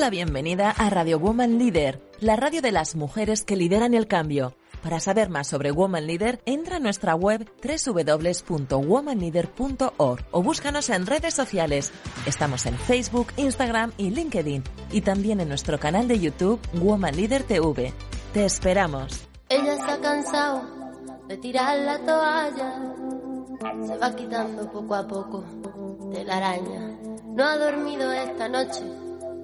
La bienvenida a Radio Woman Leader, la radio de las mujeres que lideran el cambio. Para saber más sobre Woman Leader, entra a nuestra web www.womanleader.org o búscanos en redes sociales. Estamos en Facebook, Instagram y LinkedIn y también en nuestro canal de YouTube Woman Leader TV. Te esperamos. Ella está cansado de tirar la toalla. Se va quitando poco a poco de la araña. No ha dormido esta noche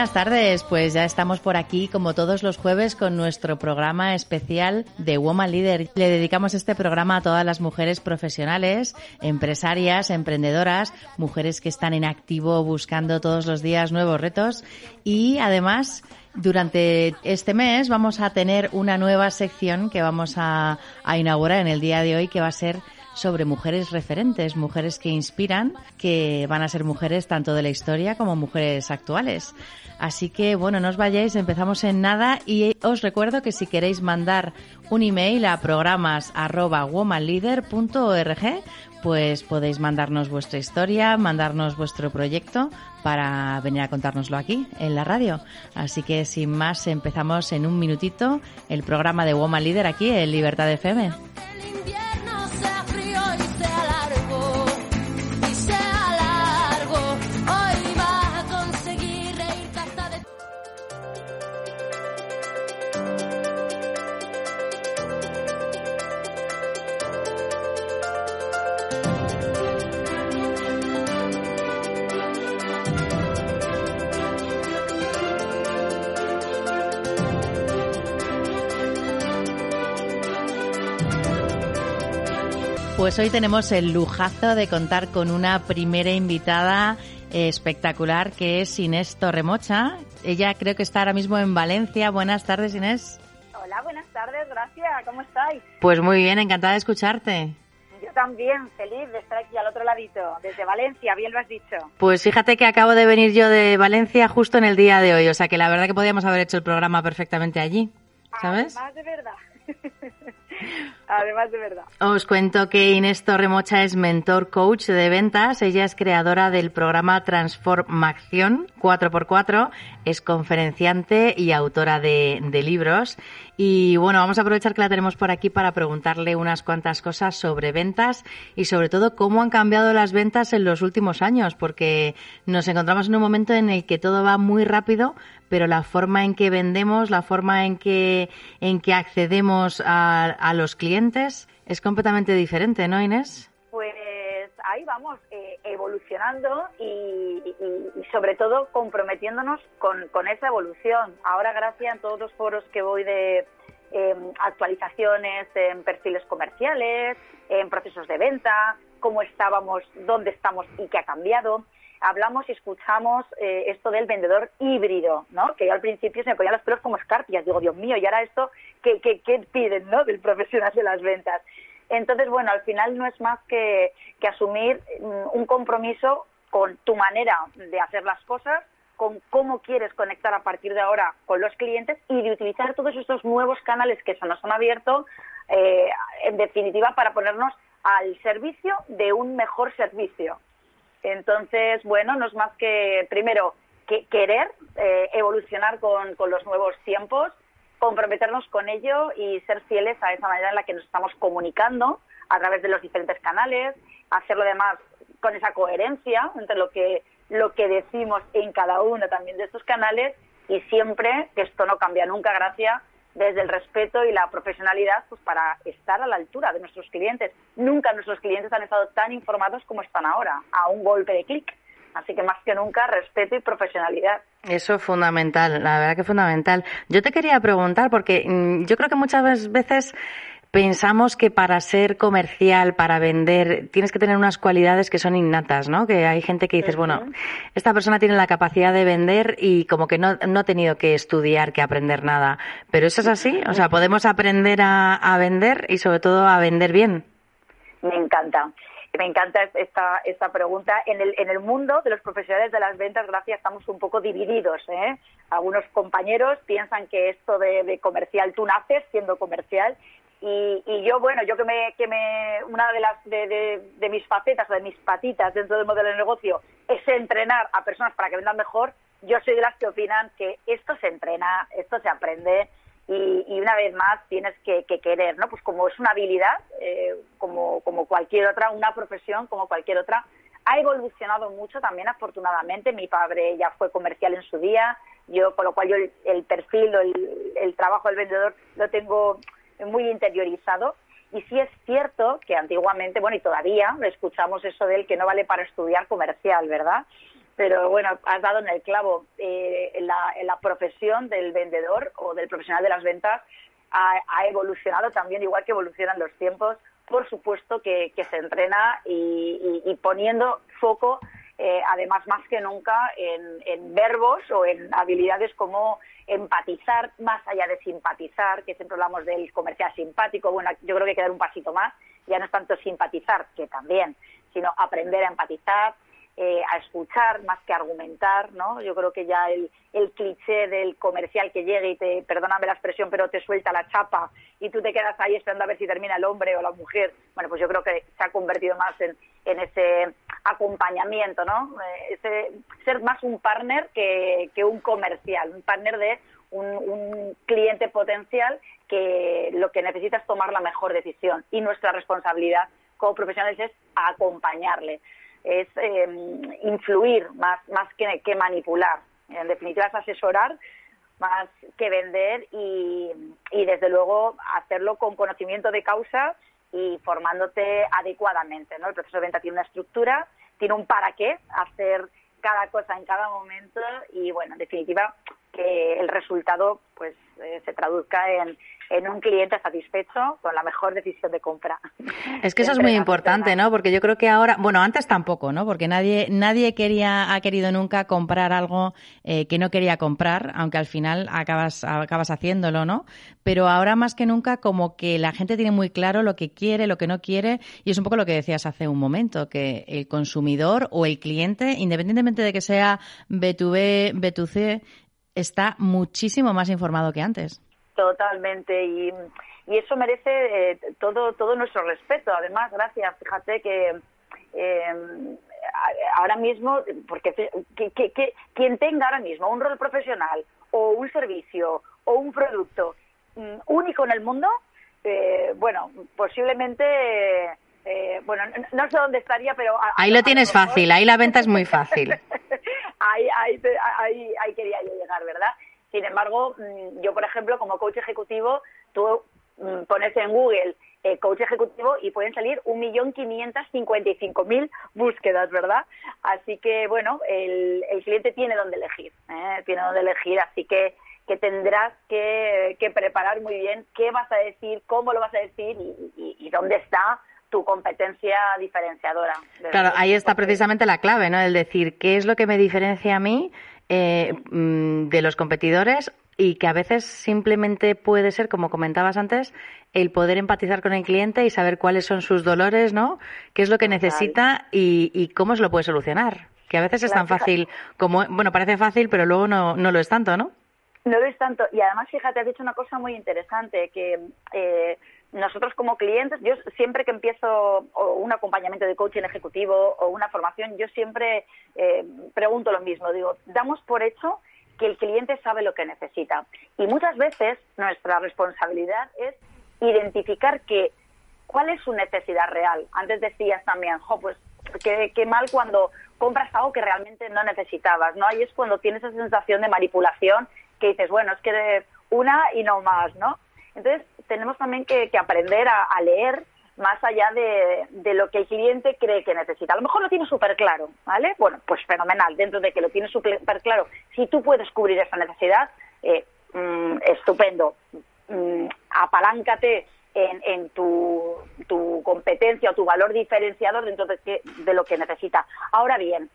buenas tardes, pues ya estamos por aquí como todos los jueves con nuestro programa especial de Woman Leader. Le dedicamos este programa a todas las mujeres profesionales, empresarias, emprendedoras, mujeres que están en activo buscando todos los días nuevos retos y además durante este mes vamos a tener una nueva sección que vamos a, a inaugurar en el día de hoy que va a ser sobre mujeres referentes, mujeres que inspiran, que van a ser mujeres tanto de la historia como mujeres actuales. Así que, bueno, no os vayáis, empezamos en nada y os recuerdo que si queréis mandar un email a programas arroba womanleader.org, pues podéis mandarnos vuestra historia, mandarnos vuestro proyecto para venir a contárnoslo aquí en la radio. Así que sin más empezamos en un minutito el programa de Woman Leader aquí en Libertad FM. Pues hoy tenemos el lujazo de contar con una primera invitada espectacular que es Inés Torremocha. Ella creo que está ahora mismo en Valencia. Buenas tardes, Inés. Hola, buenas tardes, gracias. ¿Cómo estáis? Pues muy bien, encantada de escucharte. Yo también, feliz de estar aquí al otro ladito, desde Valencia, bien lo has dicho. Pues fíjate que acabo de venir yo de Valencia justo en el día de hoy, o sea que la verdad que podíamos haber hecho el programa perfectamente allí, ¿sabes? Además de verdad. Además de verdad. Os cuento que Inés Torremocha es mentor coach de ventas. Ella es creadora del programa Transformación 4x4, es conferenciante y autora de, de libros. Y bueno, vamos a aprovechar que la tenemos por aquí para preguntarle unas cuantas cosas sobre ventas y sobre todo cómo han cambiado las ventas en los últimos años, porque nos encontramos en un momento en el que todo va muy rápido, pero la forma en que vendemos, la forma en que, en que accedemos a, a los clientes es completamente diferente, ¿no, Inés? Pues ahí vamos, eh, evolucionando y, sobre todo comprometiéndonos con, con esa evolución. Ahora, gracias a todos los foros que voy de eh, actualizaciones en perfiles comerciales, en procesos de venta, cómo estábamos, dónde estamos y qué ha cambiado. Hablamos y escuchamos eh, esto del vendedor híbrido, ¿no? Que yo al principio se me ponían los pelos como escarpias. Digo, Dios mío, y ahora esto, ¿qué, qué, qué piden, no? Del profesional de las ventas. Entonces, bueno, al final no es más que, que asumir mm, un compromiso con tu manera de hacer las cosas, con cómo quieres conectar a partir de ahora con los clientes y de utilizar todos estos nuevos canales que se nos han abierto, eh, en definitiva, para ponernos al servicio de un mejor servicio. Entonces, bueno, no es más que, primero, que querer eh, evolucionar con, con los nuevos tiempos, comprometernos con ello y ser fieles a esa manera en la que nos estamos comunicando a través de los diferentes canales, hacerlo además con esa coherencia entre lo que lo que decimos en cada uno también de estos canales y siempre que esto no cambia nunca gracias desde el respeto y la profesionalidad pues para estar a la altura de nuestros clientes. Nunca nuestros clientes han estado tan informados como están ahora, a un golpe de clic. Así que más que nunca respeto y profesionalidad. Eso es fundamental, la verdad que es fundamental. Yo te quería preguntar, porque mm, yo creo que muchas veces pensamos que para ser comercial, para vender, tienes que tener unas cualidades que son innatas, ¿no? Que hay gente que dices, bueno, esta persona tiene la capacidad de vender y como que no, no ha tenido que estudiar, que aprender nada. Pero eso es así, o sea, podemos aprender a, a vender y sobre todo a vender bien. Me encanta. Me encanta esta, esta pregunta. En el, en el mundo de los profesionales de las ventas, gracias, estamos un poco divididos. ¿eh? Algunos compañeros piensan que esto de, de comercial, tú naces siendo comercial y, y, yo, bueno, yo que me, que me una de las de, mis facetas o de mis patitas dentro del modelo de negocio es entrenar a personas para que vendan mejor, yo soy de las que opinan que esto se entrena, esto se aprende y, y una vez más tienes que, que, querer, ¿no? Pues como es una habilidad, eh, como, como cualquier otra, una profesión como cualquier otra, ha evolucionado mucho también afortunadamente. Mi padre ya fue comercial en su día, yo con lo cual yo el, el perfil o el, el trabajo del vendedor lo tengo muy interiorizado. Y sí es cierto que antiguamente, bueno, y todavía escuchamos eso de él que no vale para estudiar comercial, ¿verdad? Pero bueno, has dado en el clavo. Eh, la, la, profesión del vendedor o del profesional de las ventas ha, ha, evolucionado también, igual que evolucionan los tiempos. Por supuesto que, que se entrena y, y, y poniendo foco eh, además más que nunca en, en, verbos o en habilidades como empatizar más allá de simpatizar, que siempre hablamos del comercial simpático, bueno, yo creo que hay que dar un pasito más, ya no es tanto simpatizar, que también, sino aprender a empatizar, eh, a escuchar más que argumentar, ¿no? Yo creo que ya el, el cliché del comercial que llega y te, perdóname la expresión, pero te suelta la chapa y tú te quedas ahí esperando a ver si termina el hombre o la mujer, bueno, pues yo creo que se ha convertido más en, en ese acompañamiento, ¿no? Eh, ese, ser más un partner que, que un comercial, un partner de un, un cliente potencial que lo que necesita es tomar la mejor decisión y nuestra responsabilidad como profesionales es acompañarle es eh, influir más, más que, que, manipular. En definitiva es asesorar más que vender y, y desde luego hacerlo con conocimiento de causa y formándote adecuadamente. ¿no? El proceso de venta tiene una estructura, tiene un para qué, hacer cada cosa en cada momento y bueno, en definitiva que el resultado pues eh, se traduzca en, en un cliente satisfecho con la mejor decisión de compra. Es que eso es muy importante, ¿no? Porque yo creo que ahora, bueno, antes tampoco, ¿no? Porque nadie, nadie quería, ha querido nunca comprar algo eh, que no quería comprar, aunque al final acabas, acabas haciéndolo, ¿no? Pero ahora más que nunca como que la gente tiene muy claro lo que quiere, lo que no quiere, y es un poco lo que decías hace un momento, que el consumidor o el cliente, independientemente de que sea B2B, B2C, está muchísimo más informado que antes. Totalmente. Y, y eso merece eh, todo, todo nuestro respeto. Además, gracias. Fíjate que eh, ahora mismo, porque que, que, que, quien tenga ahora mismo un rol profesional o un servicio o un producto mm, único en el mundo, eh, bueno, posiblemente. Eh, bueno, no, no, sé dónde estaría, pero... A, ahí lo tienes lo fácil, ahí la venta es muy fácil. ahí, ahí, ahí, ahí quería yo llegar, ¿verdad? Sin embargo, mm, yo, por ejemplo, como coach ejecutivo, tú mm, pones en Google eh, coach ejecutivo y pueden salir 1.555.000 búsquedas, ¿verdad? Así que, bueno, el, el cliente tiene donde elegir, ¿eh? tiene donde elegir, así que que tendrás que, que, preparar muy bien qué vas a decir, cómo lo vas a decir y, dónde está tu competencia diferenciadora. Claro, ahí está precisamente la clave, ¿no? El decir qué es lo que me diferencia a mí eh, mm, de los competidores y que a veces simplemente puede ser, como comentabas antes, el poder empatizar con el cliente y saber cuáles son sus dolores, ¿no? ¿Qué es lo que necesita y, cómo se lo puede solucionar? Que a veces es tan fácil como, bueno, parece fácil, pero luego no, no lo es tanto, ¿no? No lo es tanto. Y además, fíjate, has dicho una cosa muy interesante, que eh, nosotros como clientes, yo siempre que empiezo un acompañamiento de coaching ejecutivo o una formación, yo siempre eh, pregunto lo mismo. Digo, damos por hecho que el cliente sabe lo que necesita. Y muchas veces nuestra responsabilidad es identificar que cuál es su necesidad real. Antes decías también, jo, pues qué, qué mal cuando compras algo que realmente no necesitabas, ¿no? Ahí es cuando tienes esa sensación de manipulación que dices, bueno, es que una y no más, ¿no? Entonces, tenemos también que, aprender a, leer más allá de, lo que el cliente cree que necesita. A lo mejor lo tiene súper claro, ¿vale? Bueno, pues fenomenal. Dentro de que lo tiene súper claro, si tú puedes cubrir esa necesidad, eh, mm, estupendo. Mm, apaláncate en, tu, competencia o tu valor diferenciador dentro de, de lo que necesita. Ahora bien,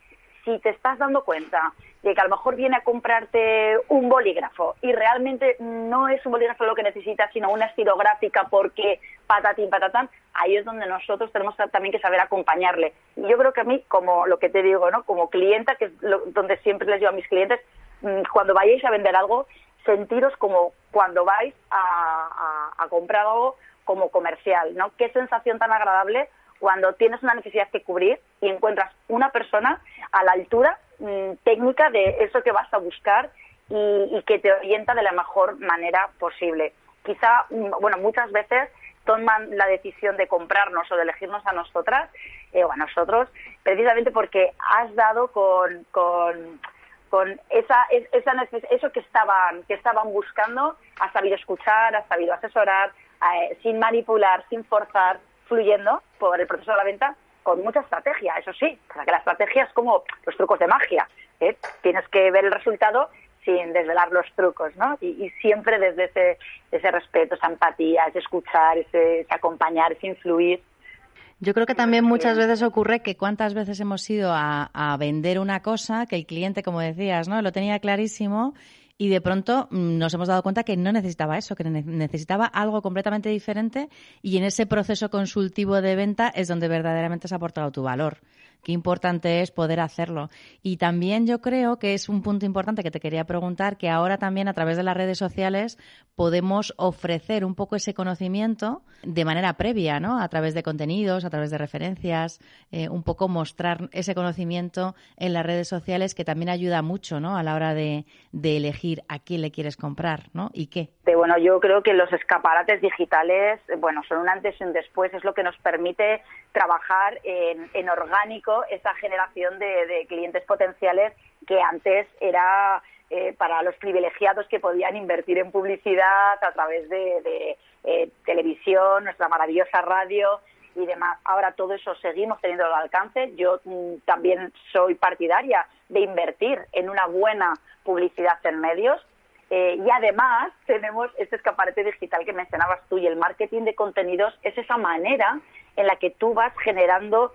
si te estás dando cuenta de que a lo mejor viene a comprarte un bolígrafo y realmente no es un bolígrafo lo que necesitas, sino una estilográfica porque patatín, patatán, ahí es donde nosotros tenemos también que saber acompañarle. Y yo creo que a mí, como lo que te digo, ¿no? como clienta, que es donde siempre les digo a mis clientes, mm, cuando vayáis a vender algo, sentiros como cuando vais a, a comprar algo como comercial, ¿no? Qué sensación tan agradable cuando tienes una necesidad que cubrir y encuentras una persona a la altura mm, técnica de eso que vas a buscar y, que te orienta de la mejor manera posible. Quizá, mm, bueno, muchas veces toman la decisión de comprarnos o de elegirnos a nosotras eh, o a nosotros precisamente porque has dado con, con, con esa, esa eso que estaban, que estaban buscando, has sabido escuchar, has sabido asesorar, eh, sin manipular, sin forzar, fluyendo por el proceso de la venta con mucha estrategia, eso sí, para que la estrategia es como los trucos de magia. ¿eh? Tienes que ver el resultado sin desvelar los trucos, ¿no? Y, siempre desde ese, ese respeto, esa empatía, ese escuchar, ese, acompañar, ese influir. Yo creo que también muchas veces ocurre que cuántas veces hemos ido a, a, vender una cosa que el cliente, como decías, ¿no? Lo tenía clarísimo y de pronto mm, nos hemos dado cuenta que no necesitaba eso, que necesitaba algo completamente diferente y en ese proceso consultivo de venta es donde verdaderamente has aportado tu valor qué importante es poder hacerlo. Y también yo creo que es un punto importante que te quería preguntar, que ahora también a través de las redes sociales podemos ofrecer un poco ese conocimiento de manera previa, ¿no? A través de contenidos, a través de referencias, eh, un poco mostrar ese conocimiento en las redes sociales que también ayuda mucho, ¿no? A la hora de, elegir a quién le quieres comprar, ¿no? Y qué. Bueno, yo creo que los escaparates digitales, bueno, son un antes y un después, es lo que nos permite trabajar en orgánico esa generación de, clientes potenciales que antes era eh, para los privilegiados que podían invertir en publicidad a través de, eh, televisión, nuestra maravillosa radio y demás. Ahora todo eso seguimos teniendo al alcance. Yo mm, también soy partidaria de invertir en una buena publicidad en medios. Eh, y además tenemos este escaparate digital que mencionabas tú y el marketing de contenidos es esa manera en la que tú vas generando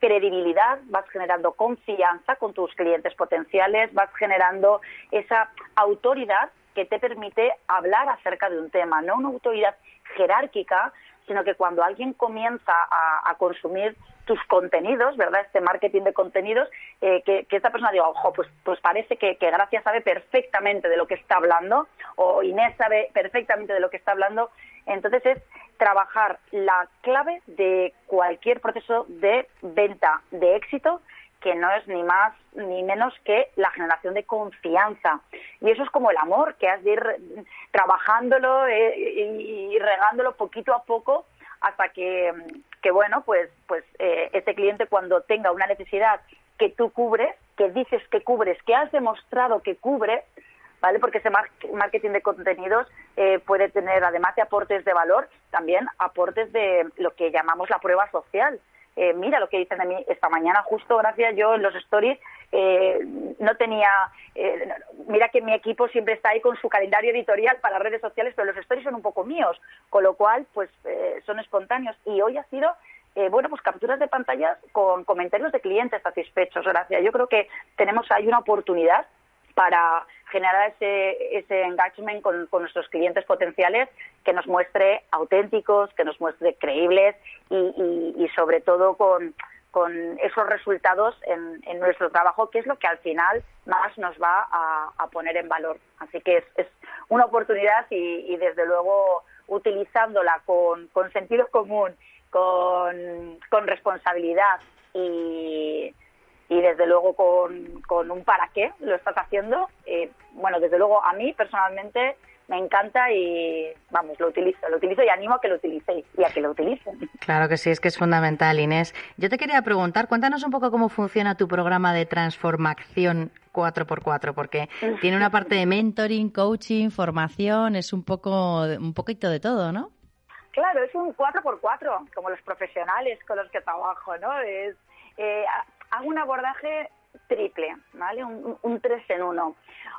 credibilidad, vas generando confianza con tus clientes potenciales, vas generando esa autoridad que te permite hablar acerca de un tema, no una autoridad jerárquica, sino que cuando alguien comienza a, consumir tus contenidos, ¿verdad? Este marketing de contenidos, eh, que, esta persona diga, ojo, pues, pues parece que, que Gracia sabe perfectamente de lo que está hablando, o Inés sabe perfectamente de lo que está hablando. Entonces es trabajar la clave de cualquier proceso de venta de éxito que no es ni más ni menos que la generación de confianza. Y eso es como el amor, que has de ir trabajándolo eh, y regándolo poquito a poco hasta que, que bueno, pues, pues eh, ese cliente cuando tenga una necesidad que tú cubres, que dices que cubres, que has demostrado que cubres, ¿vale? Porque ese marketing de contenidos eh, puede tener, además de aportes de valor, también aportes de lo que llamamos la prueba social. Eh, mira lo que dicen de mí esta mañana, justo gracias yo en los stories eh, no tenía, mira que mi equipo siempre está ahí con su calendario editorial para redes sociales, pero los stories son un poco míos, con lo cual pues son espontáneos y hoy ha sido bueno, pues capturas de pantallas con comentarios de clientes satisfechos, gracias. Yo creo que tenemos ahí una oportunidad para generar ese, ese engagement con, nuestros clientes potenciales que nos muestre auténticos, que nos muestre creíbles y, sobre todo con, esos resultados en, nuestro trabajo, que es lo que al final más nos va a, poner en valor. Así que es, una oportunidad y, desde luego utilizándola con, sentido común, con, con responsabilidad y y desde luego con, con un para qué lo estás haciendo. Eh, bueno, desde luego a mí personalmente me encanta y vamos, lo utilizo, lo utilizo y animo a que lo utilicéis y a que lo utilicen. Claro que sí, es que es fundamental, Inés. Yo te quería preguntar, cuéntanos un poco cómo funciona tu programa de transformación 4x4, porque tiene una parte de mentoring, coaching, formación, es un poco un poquito de todo, ¿no? Claro, es un 4x4, como los profesionales con los que trabajo, ¿no? Es, un abordaje triple, ¿vale? Un, un, tres en uno.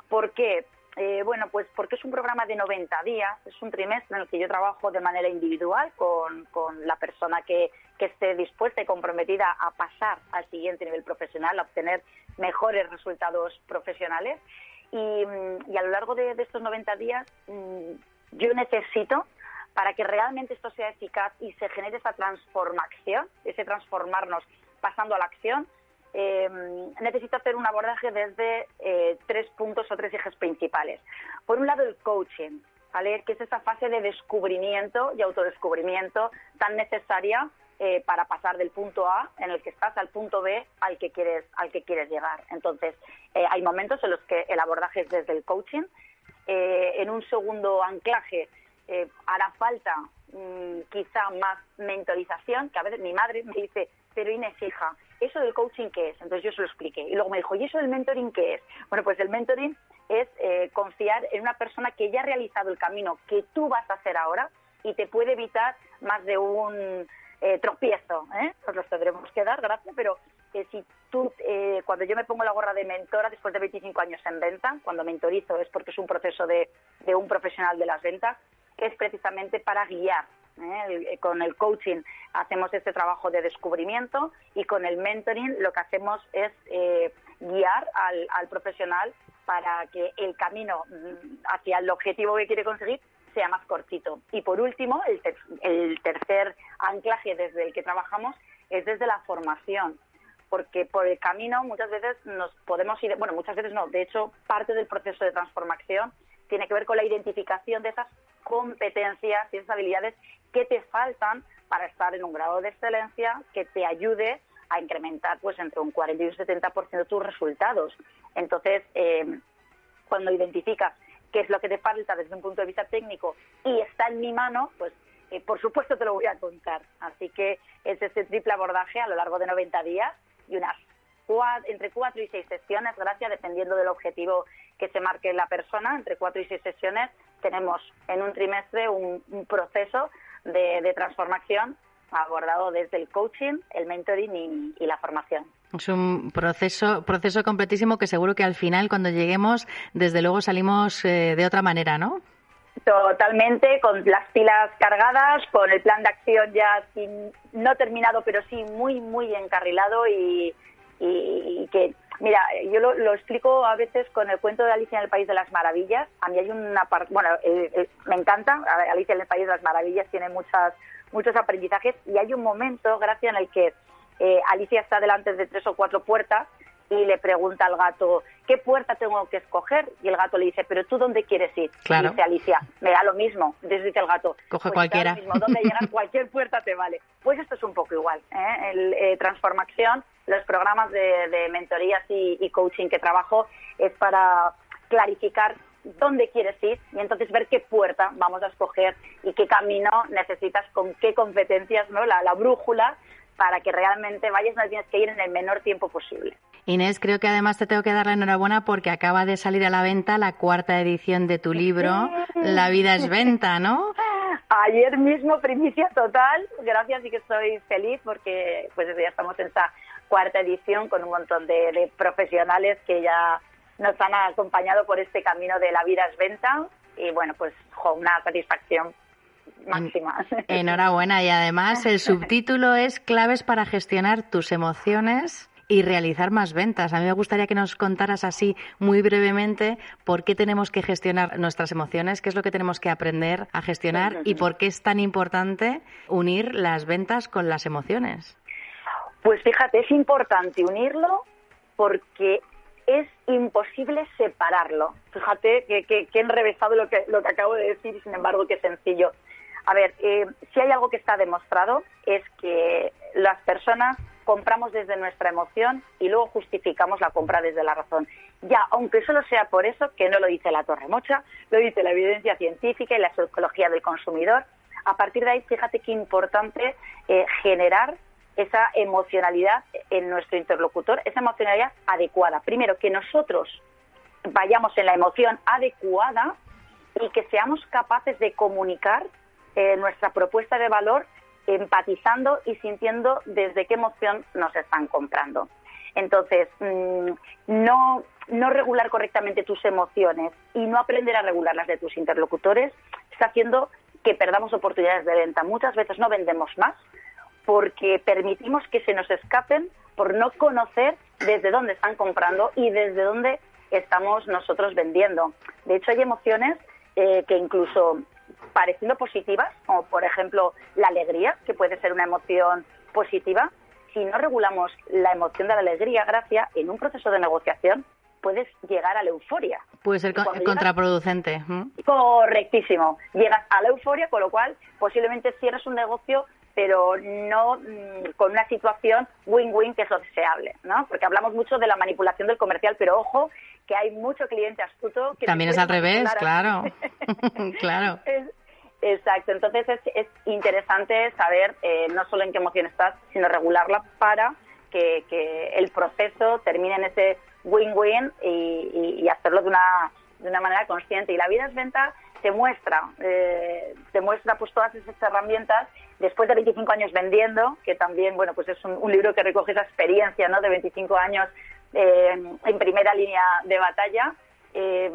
¿Por qué? Eh, bueno, pues porque es un programa de 90 días, es un trimestre en el que yo trabajo de manera individual con, la persona que, esté dispuesta y comprometida a pasar al siguiente nivel profesional, a obtener mejores resultados profesionales. Y, a lo largo de, estos 90 días mm, yo necesito, para que realmente esto sea eficaz y se genere esa transformación, ese transformarnos pasando a la acción, eh, necesito hacer un abordaje desde eh, tres puntos o tres ejes principales. Por un lado, el coaching, ¿vale? que es esa fase de descubrimiento y autodescubrimiento tan necesaria eh, para pasar del punto A en el que estás al punto B al que quieres, al que quieres llegar. Entonces, hay momentos en los que el abordaje es desde el coaching. en un segundo anclaje hará falta mm, quizá más mentorización, que a veces mi madre me dice, pero Inés, hija, ¿eso del coaching qué es? Entonces yo se lo expliqué. Y luego me dijo, ¿y eso del mentoring qué es? Bueno, pues el mentoring es eh, confiar en una persona que ya ha realizado el camino que tú vas a hacer ahora y te puede evitar más de un eh, tropiezo. ¿eh? Nos los tendremos que dar, gracias, pero si tú, eh, cuando yo me pongo la gorra de mentora después de 25 años en venta, cuando mentorizo es porque es un proceso de, de un profesional de las ventas, es precisamente para guiar ¿eh? Eh, con el coaching hacemos este trabajo de descubrimiento y con el mentoring lo que hacemos es eh, guiar al, profesional para que el camino mm, hacia el objetivo que quiere conseguir sea más cortito. Y por último, el, el tercer anclaje desde el que trabajamos es desde la formación porque por el camino muchas veces nos podemos ir, bueno, muchas veces no, de hecho, parte del proceso de transformación tiene que ver con la identificación de esas competencias y esas habilidades que te faltan para estar en un grado de excelencia que te ayude a incrementar pues entre un 40 y un 70% tus resultados. Entonces, eh, cuando identificas qué es lo que te falta desde un punto de vista técnico y está en mi mano, pues eh, por supuesto te lo voy a contar. Así que es este triple abordaje a lo largo de 90 días y unas entre cuatro y seis sesiones, gracias, dependiendo del objetivo que se marque la persona, entre cuatro y seis sesiones tenemos en un trimestre un, proceso de, transformación abordado desde el coaching, el mentoring y, la formación. Es un proceso, proceso completísimo que seguro que al final, cuando lleguemos, desde luego salimos eh, de otra manera, ¿no? Totalmente, con las pilas cargadas, con el plan de acción ya no terminado, pero sí muy, muy encarrilado y, y, que, mira, yo lo, explico a veces con el cuento de Alicia en el País de las Maravillas. A mí hay una parte, bueno, me encanta, Alicia en el País de las Maravillas tiene muchas, muchos aprendizajes y hay un momento, gracias, en el que eh, Alicia está delante de tres o cuatro puertas y le pregunta al gato, ¿qué puerta tengo que escoger? Y el gato le dice, ¿pero tú dónde quieres ir? Claro. dice Alicia, me da lo mismo. Entonces dice el gato, coge pues cualquiera. Mismo, donde llegas, cualquier puerta te vale. Pues esto es un poco igual. ¿eh? El, eh, transformación, los programas de, mentorías y, coaching que trabajo es para clarificar dónde quieres ir y entonces ver qué puerta vamos a escoger y qué camino necesitas, con qué competencias, ¿no? la, la brújula para que realmente vayas donde tienes que ir en el menor tiempo posible. Inés, creo que además te tengo que dar la enhorabuena porque acaba de salir a la venta la cuarta edición de tu libro, La vida es venta, ¿no? Ayer mismo, primicia total, gracias y que estoy feliz porque pues ya estamos en esta cuarta edición con un montón de, profesionales que ya nos han acompañado por este camino de La vida es venta y bueno, pues una satisfacción máxima. Enhorabuena y además el subtítulo es Claves para gestionar tus emociones y realizar más ventas. A mí me gustaría que nos contaras así muy brevemente por qué tenemos que gestionar nuestras emociones, qué es lo que tenemos que aprender a gestionar y por qué es tan importante unir las ventas con las emociones. Pues fíjate, es importante unirlo porque es imposible separarlo. Fíjate que, que, que enrevesado lo que, lo que acabo de decir y sin embargo que sencillo. A ver, eh, si hay algo que está demostrado es que las personas compramos desde nuestra emoción y luego justificamos la compra desde la razón. Ya, aunque solo sea por eso, que no lo dice la Torre Mocha, lo dice la evidencia científica y la psicología del consumidor, a partir de ahí, fíjate qué importante eh, generar esa emocionalidad en nuestro interlocutor, esa emocionalidad adecuada. Primero, que nosotros vayamos en la emoción adecuada y que seamos capaces de comunicar eh, nuestra propuesta de valor empatizando y sintiendo desde qué emoción nos están comprando. Entonces, mm, no, regular correctamente tus emociones y no aprender a regular las de tus interlocutores está haciendo que perdamos oportunidades de venta. Muchas veces no vendemos más porque permitimos que se nos escapen por no conocer desde dónde están comprando y desde dónde estamos nosotros vendiendo. De hecho, hay emociones eh, que incluso pareciendo positivas, como por ejemplo la alegría, que puede ser una emoción positiva, si no regulamos la emoción de la alegría, gracia, en un proceso de negociación puedes llegar a la euforia. Puede ser contraproducente. Correctísimo. Llegas a la euforia, con lo cual posiblemente cierres un negocio pero no mm, con una situación win-win que es lo deseable, ¿no? Porque hablamos mucho de la manipulación del comercial, pero ojo que hay mucho cliente astuto que también es al revés, claro, claro. Exacto. Entonces es, interesante saber eh, no solo en qué emoción estás, sino regularla para que, el proceso termine en ese win-win y, hacerlo de una de una manera consciente. Y la vida es venta te muestra, eh, te muestra pues todas esas herramientas después de 25 años vendiendo, que también, bueno, pues es un, libro que recoge esa experiencia, ¿no? De 25 años eh, en primera línea de batalla. Eh,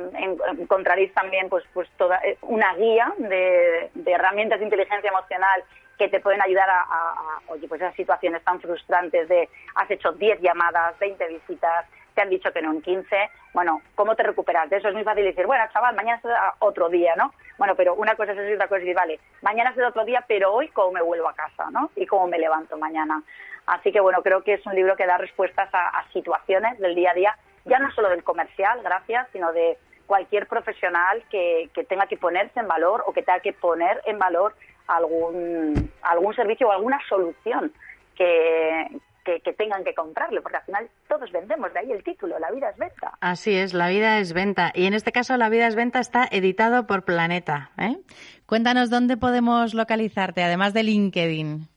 encontraréis también pues, pues toda eh, una guía de, herramientas de inteligencia emocional que te pueden ayudar a, a, oye, pues esas situaciones tan frustrantes de has hecho 10 llamadas, 20 visitas, te han dicho que no en 15. Bueno, ¿cómo te recuperas de eso? Es muy fácil decir, bueno, chaval, mañana será otro día, ¿no? Bueno, pero una cosa es eso y otra cosa es decir, vale, mañana será otro día, pero hoy cómo me vuelvo a casa, ¿no? Y cómo me levanto mañana. Así que, bueno, creo que es un libro que da respuestas a, situaciones del día a día, ya no solo del comercial, gracias, sino de cualquier profesional que, que tenga que ponerse en valor o que tenga que poner en valor algún, algún servicio o alguna solución que, que, tengan que comprarlo, porque al final todos vendemos, de ahí el título, La vida es venta. Así es, La vida es venta. Y en este caso, La vida es venta está editado por Planeta. ¿eh? Cuéntanos dónde podemos localizarte, además de LinkedIn.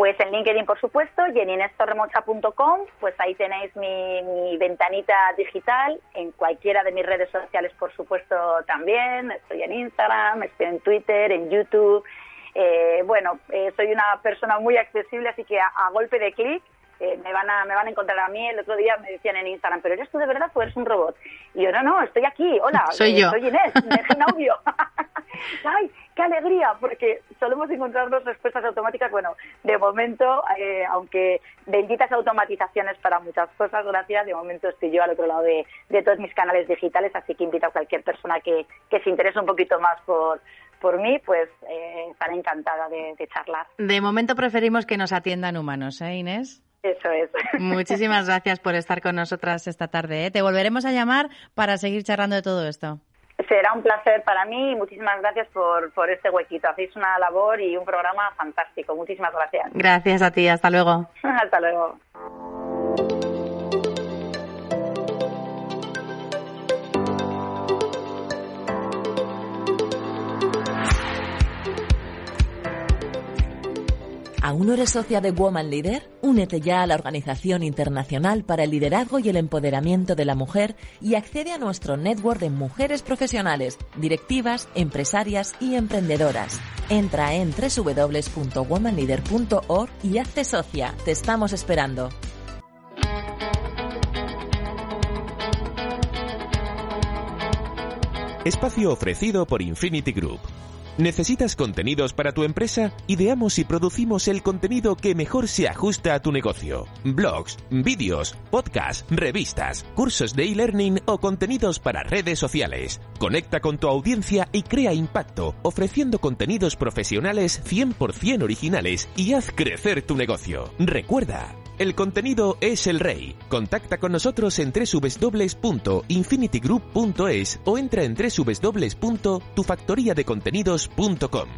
Pues en LinkedIn, por supuesto, y en inestorremocha.com, pues ahí tenéis mi, ventanita digital, en cualquiera de mis redes sociales, por supuesto, también. Estoy en Instagram, estoy en Twitter, en YouTube. Eh, bueno, eh, soy una persona muy accesible, así que a golpe de clic eh, me van a me van a encontrar a mí. El otro día me decían en Instagram, ¿pero eres tú de verdad o eres un robot? Y yo, no, no, estoy aquí, hola, soy yo. Soy Inés, dejé un audio. ¡Ay, qué alegría! Porque solemos encontrarnos respuestas automáticas. Bueno, de momento, eh, aunque benditas automatizaciones para muchas cosas, gracias, de momento estoy yo al otro lado de, todos mis canales digitales, así que invito a cualquier persona que, que se interese un poquito más por, por mí, pues eh, estaré encantada de, de, charlar. De momento preferimos que nos atiendan humanos, ¿eh, Inés? Eso es. Muchísimas gracias por estar con nosotras esta tarde. ¿eh? Te volveremos a llamar para seguir charlando de todo esto. Será un placer para mí y muchísimas gracias por, por este huequito. Hacéis una labor y un programa fantástico. Muchísimas gracias. Gracias a ti. Hasta luego. Hasta luego. ¿Aún no eres socia de Woman Leader? Únete ya a la Organización Internacional para el Liderazgo y el Empoderamiento de la Mujer y accede a nuestro network de mujeres profesionales, directivas, empresarias y emprendedoras. Entra en www.womanleader.org y hazte socia. Te estamos esperando. Espacio ofrecido por Infinity Group ¿Necesitas contenidos para tu empresa? Ideamos y producimos el contenido que mejor se ajusta a tu negocio. Blogs, vídeos, podcasts, revistas, cursos de e-learning o contenidos para redes sociales. Conecta con tu audiencia y crea impacto, ofreciendo contenidos profesionales 100% originales y haz crecer tu negocio. Recuerda, el contenido es el rey. Contacta con nosotros en www.infinitygroup.es o entra en www.tufactoriadecontenidos.com.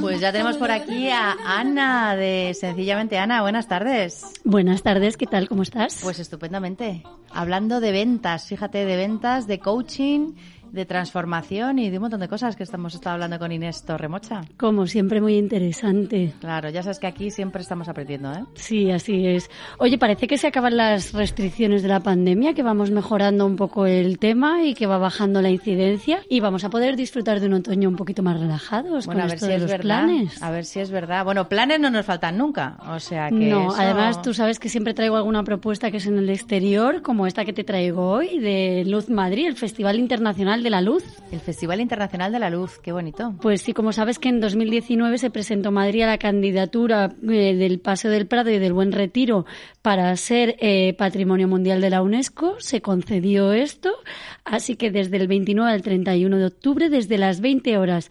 Pues ya tenemos por aquí a Ana de Sencillamente Ana. Buenas tardes. Buenas tardes, ¿qué tal? ¿Cómo estás? Pues estupendamente. Hablando de ventas, fíjate, de ventas, de coaching de transformación y de un montón de cosas que estamos estado hablando con Inés Torremocha. Como siempre, muy interesante. Claro, ya sabes que aquí siempre estamos aprendiendo, ¿eh? Sí, así es. Oye, parece que se acaban las restricciones de la pandemia, que vamos mejorando un poco el tema y que va bajando la incidencia y vamos a poder disfrutar de un otoño un poquito más relajados bueno, con a ver esto si de es los verdad. planes. A ver si es verdad. Bueno, planes no nos faltan nunca, o sea que No, eso- además tú sabes que siempre traigo alguna propuesta que es en el exterior, como esta que te traigo hoy de Luz Madrid, el Festival Internacional de la Luz. El Festival Internacional de la Luz, qué bonito. Pues sí, como sabes que en 2019 se presentó Madrid a la candidatura eh, del Paseo del Prado y del Buen Retiro para ser eh, Patrimonio Mundial de la UNESCO, se concedió esto, así que desde el 29 al 31 de octubre, desde las 20 horas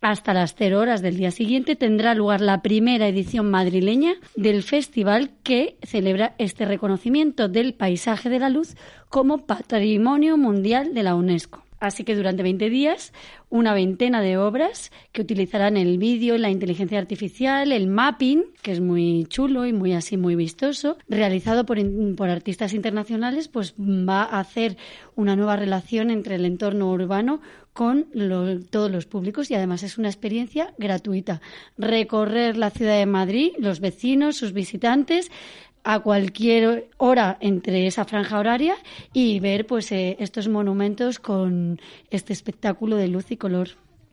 hasta las 0 horas del día siguiente tendrá lugar la primera edición madrileña del festival que celebra este reconocimiento del paisaje de la luz como Patrimonio Mundial de la UNESCO. Así que durante 20 días, una veintena de obras que utilizarán el vídeo, la inteligencia artificial, el mapping, que es muy chulo y muy así, muy vistoso, realizado por, por artistas internacionales, pues va a hacer una nueva relación entre el entorno urbano con lo- todos los públicos y además es una experiencia gratuita. Recorrer la ciudad de Madrid, los vecinos, sus visitantes, a cualquier hora entre esa franja horaria y ver pues eh, estos monumentos con este espectáculo de luz y color.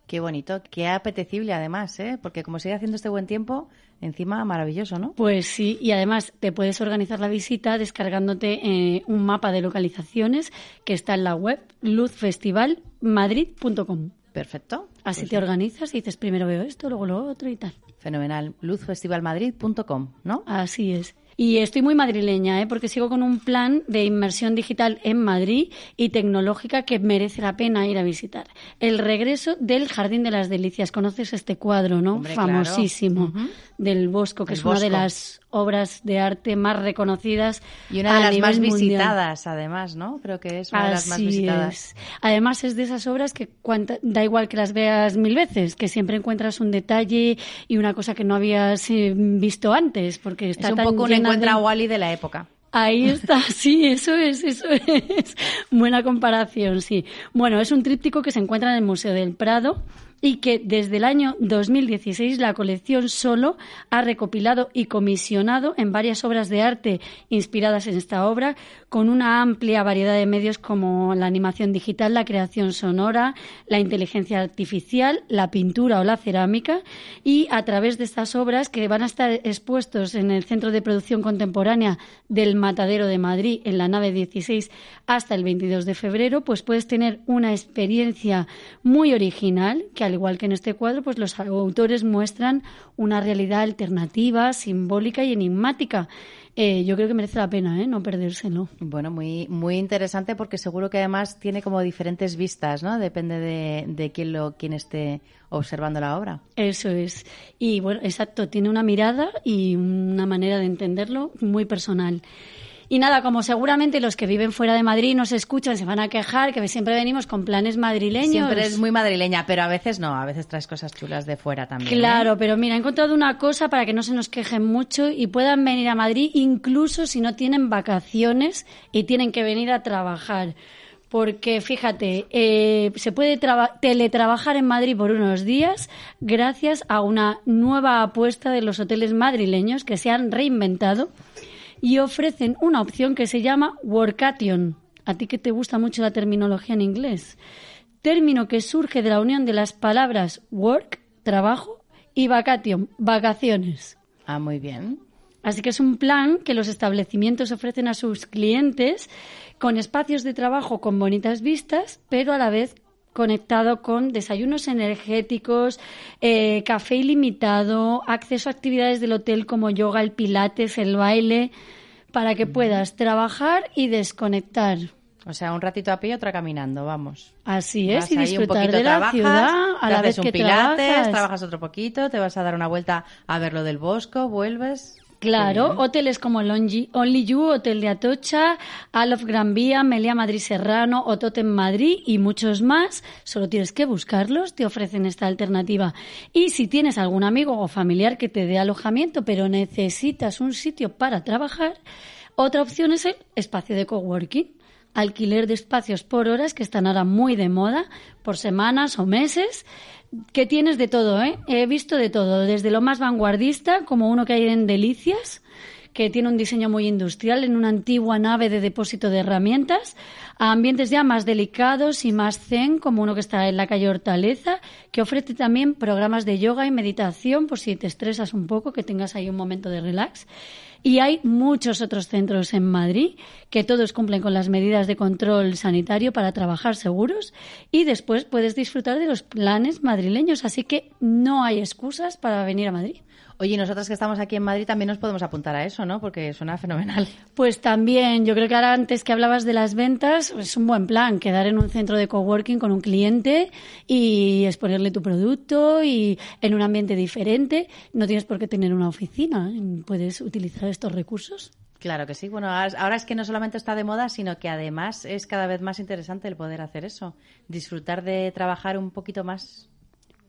Qué bonito, qué apetecible además, ¿eh? Porque como sigue haciendo este buen tiempo, encima maravilloso, ¿no? Pues sí, y además te puedes organizar la visita descargándote eh, un mapa de localizaciones que está en la web luzfestivalmadrid.com. Perfecto. Así Pues te organizas y dices primero veo esto, luego lo otro y tal. Fenomenal. Luzfestivalmadrid.com, ¿no? Así es. Y estoy muy madrileña, ¿eh? porque sigo con un plan de inmersión digital en Madrid y tecnológica que merece la pena ir a visitar. El regreso del Jardín de las Delicias. ¿Conoces este cuadro, no? Hombre, claro. Famosísimo. Del Bosco, que El es una de las obras de arte más reconocidas Y una de las más mundial. visitadas, además, ¿no? Creo que es una de las más visitadas. es. Además es de esas obras que cuanta- da igual que las veas mil veces, que siempre encuentras un detalle y una cosa que no habías eh, visto antes, porque está Es un tan poco un encuentra de- Wally de la época. Ahí está, sí, eso es, eso es. Buena comparación, sí. Bueno, es un tríptico que se encuentra en el Museo del Prado y que desde el año 2016 la colección solo ha recopilado y comisionado en varias obras de arte inspiradas en esta obra, con una amplia variedad de medios como la animación digital, la creación sonora, la inteligencia artificial, la pintura o la cerámica, y a través de estas obras que van a estar expuestos en el Centro de Producción Contemporánea del Matadero de Madrid, en la nave 16, hasta el 22 de febrero, pues puedes tener una experiencia muy original, que al igual que en este cuadro, pues los autores muestran una realidad alternativa, simbólica y enigmática. Eh, yo creo que merece la pena, ¿eh? No perdérselo. Bueno, muy, muy interesante porque seguro que además tiene como diferentes vistas, ¿no? Depende de, de quién, lo, quién esté observando la obra. Eso es. Y bueno, exacto, tiene una mirada y una manera de entenderlo muy personal. Y nada, como seguramente los que viven fuera de Madrid nos escuchan, se van a quejar que siempre venimos con planes madrileños. Siempre es muy madrileña, pero a veces no, a veces traes cosas chulas de fuera también. ¿eh? Claro, pero mira, he encontrado una cosa para que no se nos quejen mucho y puedan venir a Madrid incluso si no tienen vacaciones y tienen que venir a trabajar. porque fíjate, eh, se puede teletrabajar en Madrid por unos días gracias a una nueva apuesta de los hoteles madrileños que se han reinventado y ofrecen una opción que se llama Workation. A ti que te gusta mucho la terminología en inglés. Término que surge de la unión de las palabras work, trabajo, y vacation, vacaciones. Ah, muy bien. Así que es un plan que los establecimientos ofrecen a sus clientes con espacios de trabajo con bonitas vistas, pero a la vez conectado con desayunos energéticos, eh, café ilimitado, acceso a actividades del hotel como yoga, el pilates, el baile, para que puedas trabajar y desconectar. O sea, un ratito a pie y otra caminando, vamos. Así es, y disfrutar de la ciudad a la vez un que pilates, trabajas. trabajas otro poquito, te vas a dar una vuelta a ver lo del bosco, vuelves. Claro, hoteles como el Only You, Hotel de Atocha, Alof Gran Vía, Melia Madrid Serrano, Ototem Madrid y muchos más. Solo tienes que buscarlos, te ofrecen esta alternativa. Y si tienes algún amigo o familiar que te dé alojamiento, pero necesitas un sitio para trabajar, otra opción es el espacio de coworking alquiler de espacios por horas que están ahora muy de moda, por semanas o meses, que tienes de todo, ¿eh? He visto de todo, desde lo más vanguardista, como uno que hay en Delicias, que tiene un diseño muy industrial en una antigua nave de depósito de herramientas, a ambientes ya más delicados y más zen, como uno que está en la calle Hortaleza, que ofrece también programas de yoga y meditación por si te estresas un poco, que tengas ahí un momento de relax. Y hay muchos otros centros en Madrid que todos cumplen con las medidas de control sanitario para trabajar seguros y después puedes disfrutar de los planes madrileños. Así que no hay excusas para venir a Madrid. Oye, nosotros que estamos aquí en Madrid también nos podemos apuntar a eso, ¿no? Porque suena fenomenal. Pues también, yo creo que ahora antes que hablabas de las ventas, es un buen plan, quedar en un centro de coworking con un cliente y exponerle tu producto y en un ambiente diferente. No tienes por qué tener una oficina, puedes utilizar estos recursos. Claro que sí. Bueno, ahora es que no solamente está de moda, sino que además es cada vez más interesante el poder hacer eso. Disfrutar de trabajar un poquito más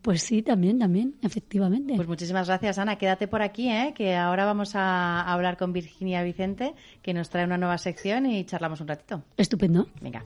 pues sí, también, también, efectivamente. Pues muchísimas gracias, Ana. Quédate por aquí, ¿eh? que ahora vamos a hablar con Virginia Vicente, que nos trae una nueva sección y charlamos un ratito. Estupendo. Venga.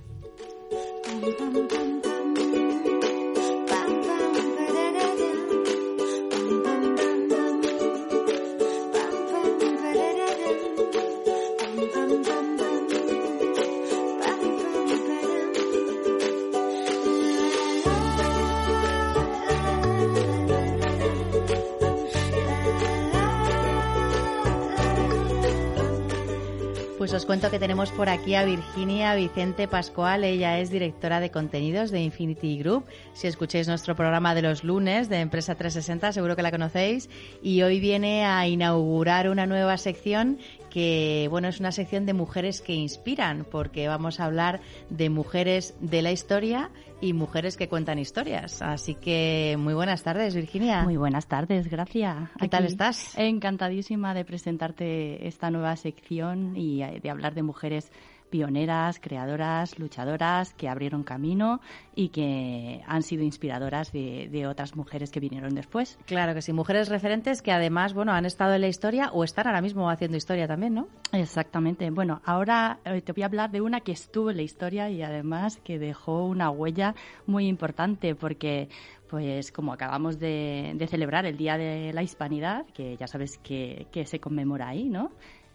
Pues os cuento que tenemos por aquí a Virginia Vicente Pascual. Ella es directora de contenidos de Infinity Group. Si escucháis nuestro programa de los lunes de Empresa 360, seguro que la conocéis. Y hoy viene a inaugurar una nueva sección que bueno es una sección de mujeres que inspiran porque vamos a hablar de mujeres de la historia y mujeres que cuentan historias. Así que muy buenas tardes Virginia. Muy buenas tardes gracias. Qué tal estás encantadísima de presentarte esta nueva sección y de hablar de mujeres pioneras, creadoras, luchadoras que abrieron camino y que han sido inspiradoras de, otras mujeres que vinieron después. Claro que sí, mujeres referentes que además, bueno, han estado en la historia o están ahora mismo haciendo historia también, ¿no? Exactamente. Bueno, ahora eh, te voy a hablar de una que estuvo en la historia y además que dejó una huella muy importante porque pues como acabamos de, celebrar el Día de la Hispanidad, que ya sabes que, que se conmemora ahí, ¿no?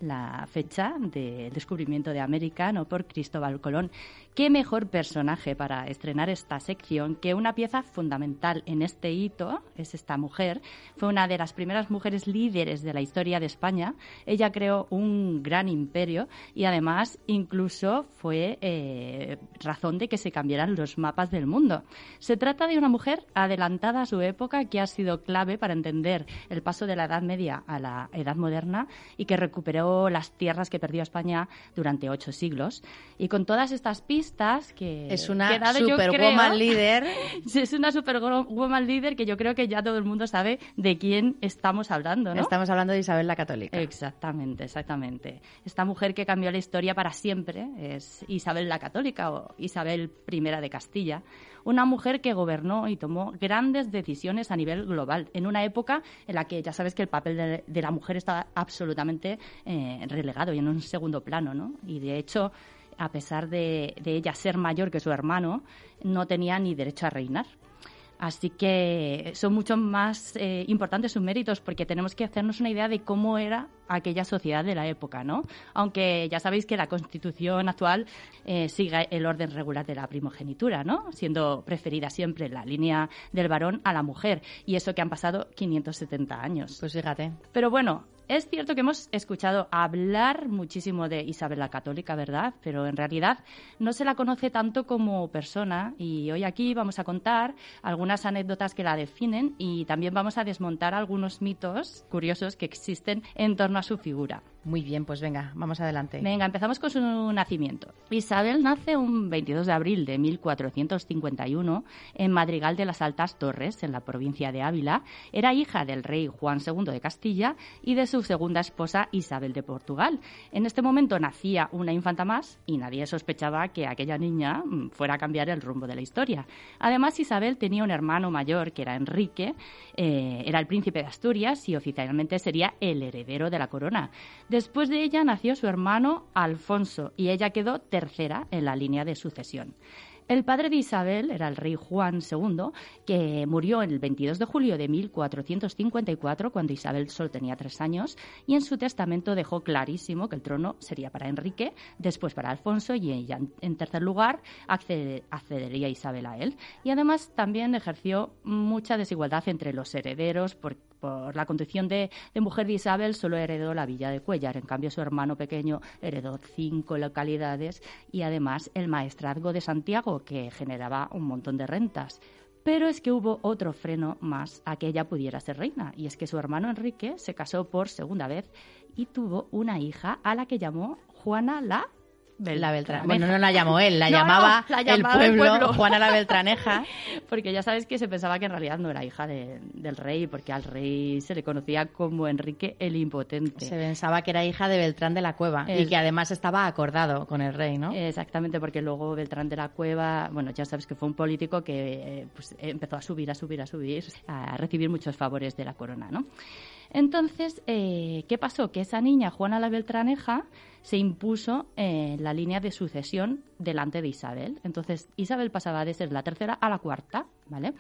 La fecha del descubrimiento de América ¿no? por Cristóbal Colón. ¿Qué mejor personaje para estrenar esta sección que una pieza fundamental en este hito es esta mujer? Fue una de las primeras mujeres líderes de la historia de España. Ella creó un gran imperio y además incluso fue eh, razón de que se cambiaran los mapas del mundo. Se trata de una mujer adelantada a su época que ha sido clave para entender el paso de la Edad Media a la Edad Moderna y que recuperó las tierras que perdió España durante ocho siglos. Y con todas estas pistas que es una superwoman líder es una superwoman líder que yo creo que ya todo el mundo sabe de quién estamos hablando ¿no? estamos hablando de Isabel la Católica exactamente exactamente esta mujer que cambió la historia para siempre es Isabel la Católica o Isabel I de Castilla una mujer que gobernó y tomó grandes decisiones a nivel global en una época en la que ya sabes que el papel de, la mujer estaba absolutamente eh, relegado y en un segundo plano no y de hecho a pesar de, de ella ser mayor que su hermano, no tenía ni derecho a reinar. Así que son mucho más eh, importantes sus méritos porque tenemos que hacernos una idea de cómo era aquella sociedad de la época, ¿no? Aunque ya sabéis que la Constitución actual eh, sigue el orden regular de la primogenitura, ¿no? Siendo preferida siempre la línea del varón a la mujer. Y eso que han pasado 570 años. Pues fíjate. Pero bueno, es cierto que hemos escuchado hablar muchísimo de Isabel la Católica, ¿verdad? Pero en realidad no se la conoce tanto como persona y hoy aquí vamos a contar algunas anécdotas que la definen y también vamos a desmontar algunos mitos curiosos que existen en torno a su figura. Muy bien, pues venga, vamos adelante. Venga, empezamos con su nacimiento. Isabel nace un 22 de abril de 1451 en Madrigal de las Altas Torres, en la provincia de Ávila. Era hija del rey Juan II de Castilla y de su segunda esposa Isabel de Portugal. En este momento nacía una infanta más y nadie sospechaba que aquella niña mm, fuera a cambiar el rumbo de la historia. Además, Isabel tenía un hermano mayor que era Enrique, eh, era el príncipe de Asturias y oficialmente sería el heredero de la corona. Después de ella nació su hermano Alfonso y ella quedó tercera en la línea de sucesión. El padre de Isabel era el rey Juan II, que murió el 22 de julio de 1454, cuando Isabel solo tenía tres años, y en su testamento dejó clarísimo que el trono sería para Enrique, después para Alfonso, y ella, en tercer lugar, accedería Isabel a él. Y además también ejerció mucha desigualdad entre los herederos, por la condición de, mujer de Isabel solo heredó la villa de Cuellar, en cambio su hermano pequeño heredó cinco localidades y además el maestrazgo de Santiago, que generaba un montón de rentas. Pero es que hubo otro freno más a que ella pudiera ser reina, y es que su hermano Enrique se casó por segunda vez y tuvo una hija a la que llamó Juana la la Beltraneja. Bueno, no la llamó él, la, llamaba, el, pueblo, Juana la Beltraneja. porque ya sabes que se pensaba que en realidad no era hija del rey, porque al rey se le conocía como Enrique el Impotente. Se pensaba que era hija de Beltrán de la Cueva y que además estaba acordado con el rey, ¿no? Exactamente, porque luego Beltrán de la Cueva, bueno, ya sabes que fue un político que eh, pues, empezó a subir, a subir, a subir, a recibir muchos favores de la corona, ¿no? Entonces, eh, ¿qué pasó? Que esa niña, Juana la Beltraneja, se impuso en la línea de sucesión delante de Isabel. Entonces, Isabel pasaba de ser la tercera a la cuarta, ¿vale?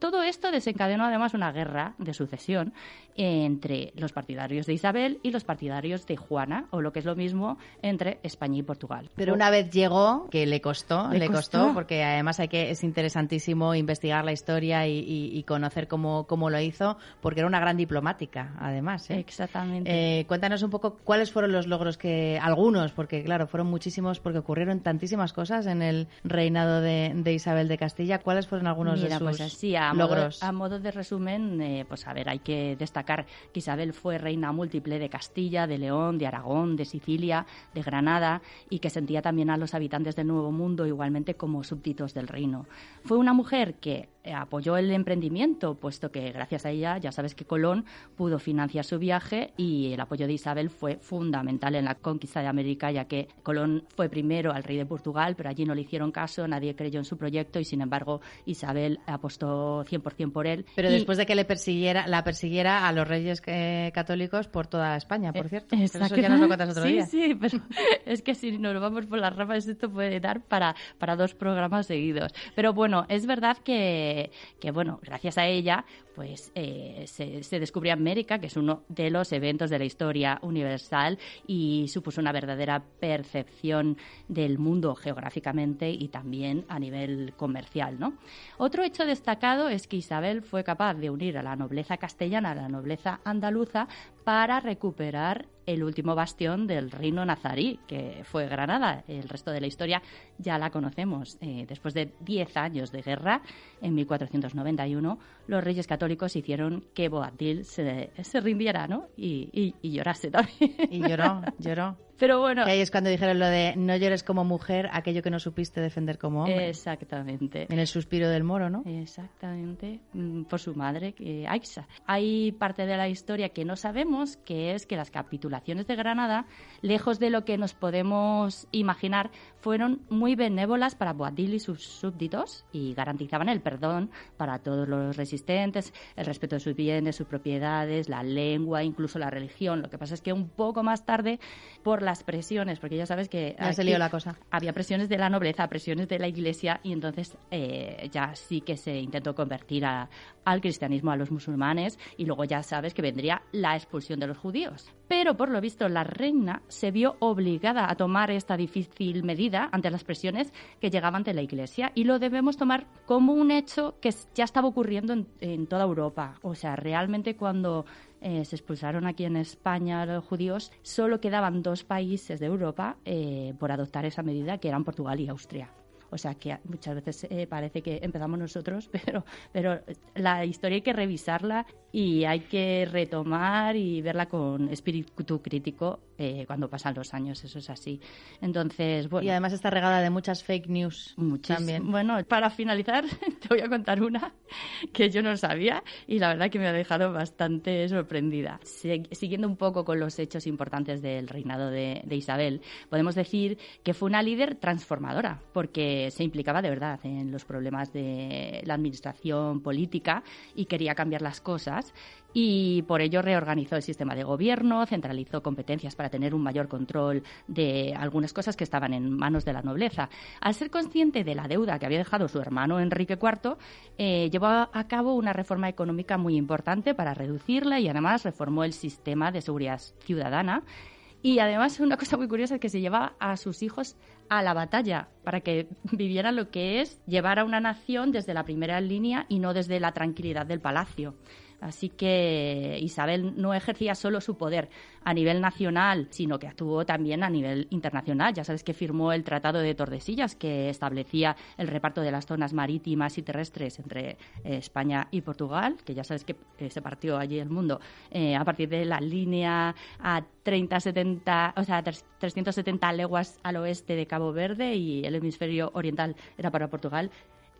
Todo esto desencadenó además una guerra de sucesión entre los partidarios de Isabel y los partidarios de Juana, o lo que es lo mismo entre España y Portugal. Pero una vez llegó, que le costó, le, costó? porque además hay que es interesantísimo investigar la historia y, conocer cómo, cómo, lo hizo, porque era una gran diplomática, además. ¿eh? Exactamente. Eh, cuéntanos un poco cuáles fueron los logros que algunos, porque claro, fueron muchísimos, porque ocurrieron tantísimas cosas en el reinado de, Isabel de Castilla. ¿Cuáles fueron algunos de sus pues así, a Modo, de resumen, eh, pues a ver, hay que destacar que Isabel fue reina múltiple de Castilla, de León, de Aragón, de Sicilia, de Granada y que sentía también a los habitantes del Nuevo Mundo igualmente como súbditos del reino. Fue una mujer que apoyó el emprendimiento, puesto que gracias a ella ya sabes que Colón pudo financiar su viaje y el apoyo de Isabel fue fundamental en la conquista de América, ya que Colón fue primero al rey de Portugal, pero allí no le hicieron caso, nadie creyó en su proyecto y sin embargo Isabel apostó 100% por él. Pero después de que le persiguiera, la persiguiera a los reyes eh, católicos por toda España, por eh, cierto. eso ya nos lo cuentas otro día. Sí, pero es que si nos vamos por las ramas esto puede dar para, para dos programas seguidos. Pero bueno, es verdad que que, bueno, gracias a ella, pues eh, se, se, descubrió América, que es uno de los eventos de la historia universal y supuso una verdadera percepción del mundo geográficamente y también a nivel comercial, ¿no? Otro hecho destacado es que Isabel fue capaz de unir a la nobleza castellana a la nobleza andaluza para recuperar el último bastión del reino nazarí, que fue Granada. El resto de la historia ya la conocemos. Eh, después de diez años de guerra, en 1491, los reyes católicos hicieron que Boabdil se, se rindiera ¿no? y, y llorase también. Y lloró, lloró. Pero bueno. Que ahí es cuando dijeron lo de no llores como mujer, aquello que no supiste defender como hombre. Exactamente. En el suspiro del moro, ¿no? Exactamente. Mm, por su madre, Aixa. Hay parte de la historia que no sabemos, que es que las capitulaciones de Granada, lejos de lo que nos podemos imaginar, fueron muy benévolas para Boadil y sus súbditos y garantizaban el perdón para todos los resistentes, el respeto de sus bienes, sus propiedades, la lengua, incluso la religión. Lo que pasa es que un poco más tarde, por la las presiones, porque ya sabes que... Ya se lió la cosa. Había presiones de la nobleza, presiones de la iglesia y entonces eh, ya sí que se intentó convertir al cristianismo, a los musulmanes y luego ya sabes que vendría la expulsión de los judíos. Pero por lo visto la reina se vio obligada a tomar esta difícil medida ante las presiones que llegaban de la iglesia y lo debemos tomar como un hecho que ya estaba ocurriendo en, toda Europa. O sea, realmente cuando eh, se expulsaron aquí en España los judíos, solo quedaban dos países de Europa eh, por adoptar esa medida, que eran Portugal y Austria. O sea que muchas veces eh, parece que empezamos nosotros, pero, pero la historia hay que revisarla y hay que retomar y verla con espíritu crítico eh, cuando pasan los años, eso es así. Entonces, bueno. Y además está regada de muchas fake news también. Bueno, para finalizar, te voy a contar una que yo no sabía y la verdad que me ha dejado bastante sorprendida. Siguiendo un poco con los hechos importantes del reinado de, de Isabel, podemos decir que fue una líder transformadora, porque se implicaba de verdad en los problemas de la administración política y quería cambiar las cosas y por ello reorganizó el sistema de gobierno, centralizó competencias para tener un mayor control de algunas cosas que estaban en manos de la nobleza. Al ser consciente de la deuda que había dejado su hermano Enrique IV, eh, llevó a cabo una reforma económica muy importante para reducirla y además reformó el sistema de seguridad ciudadana. Y además una cosa muy curiosa es que se lleva a sus hijos a la batalla para que vivieran lo que es llevar a una nación desde la primera línea y no desde la tranquilidad del palacio. Así que Isabel no ejercía solo su poder a nivel nacional, sino que actuó también a nivel internacional. Ya sabes que firmó el Tratado de Tordesillas, que establecía el reparto de las zonas marítimas y terrestres entre eh, España y Portugal, que ya sabes que eh, se partió allí el mundo eh, a partir de la línea a 30, 70, o sea, 370 leguas al oeste de Cabo Verde y el hemisferio oriental era para Portugal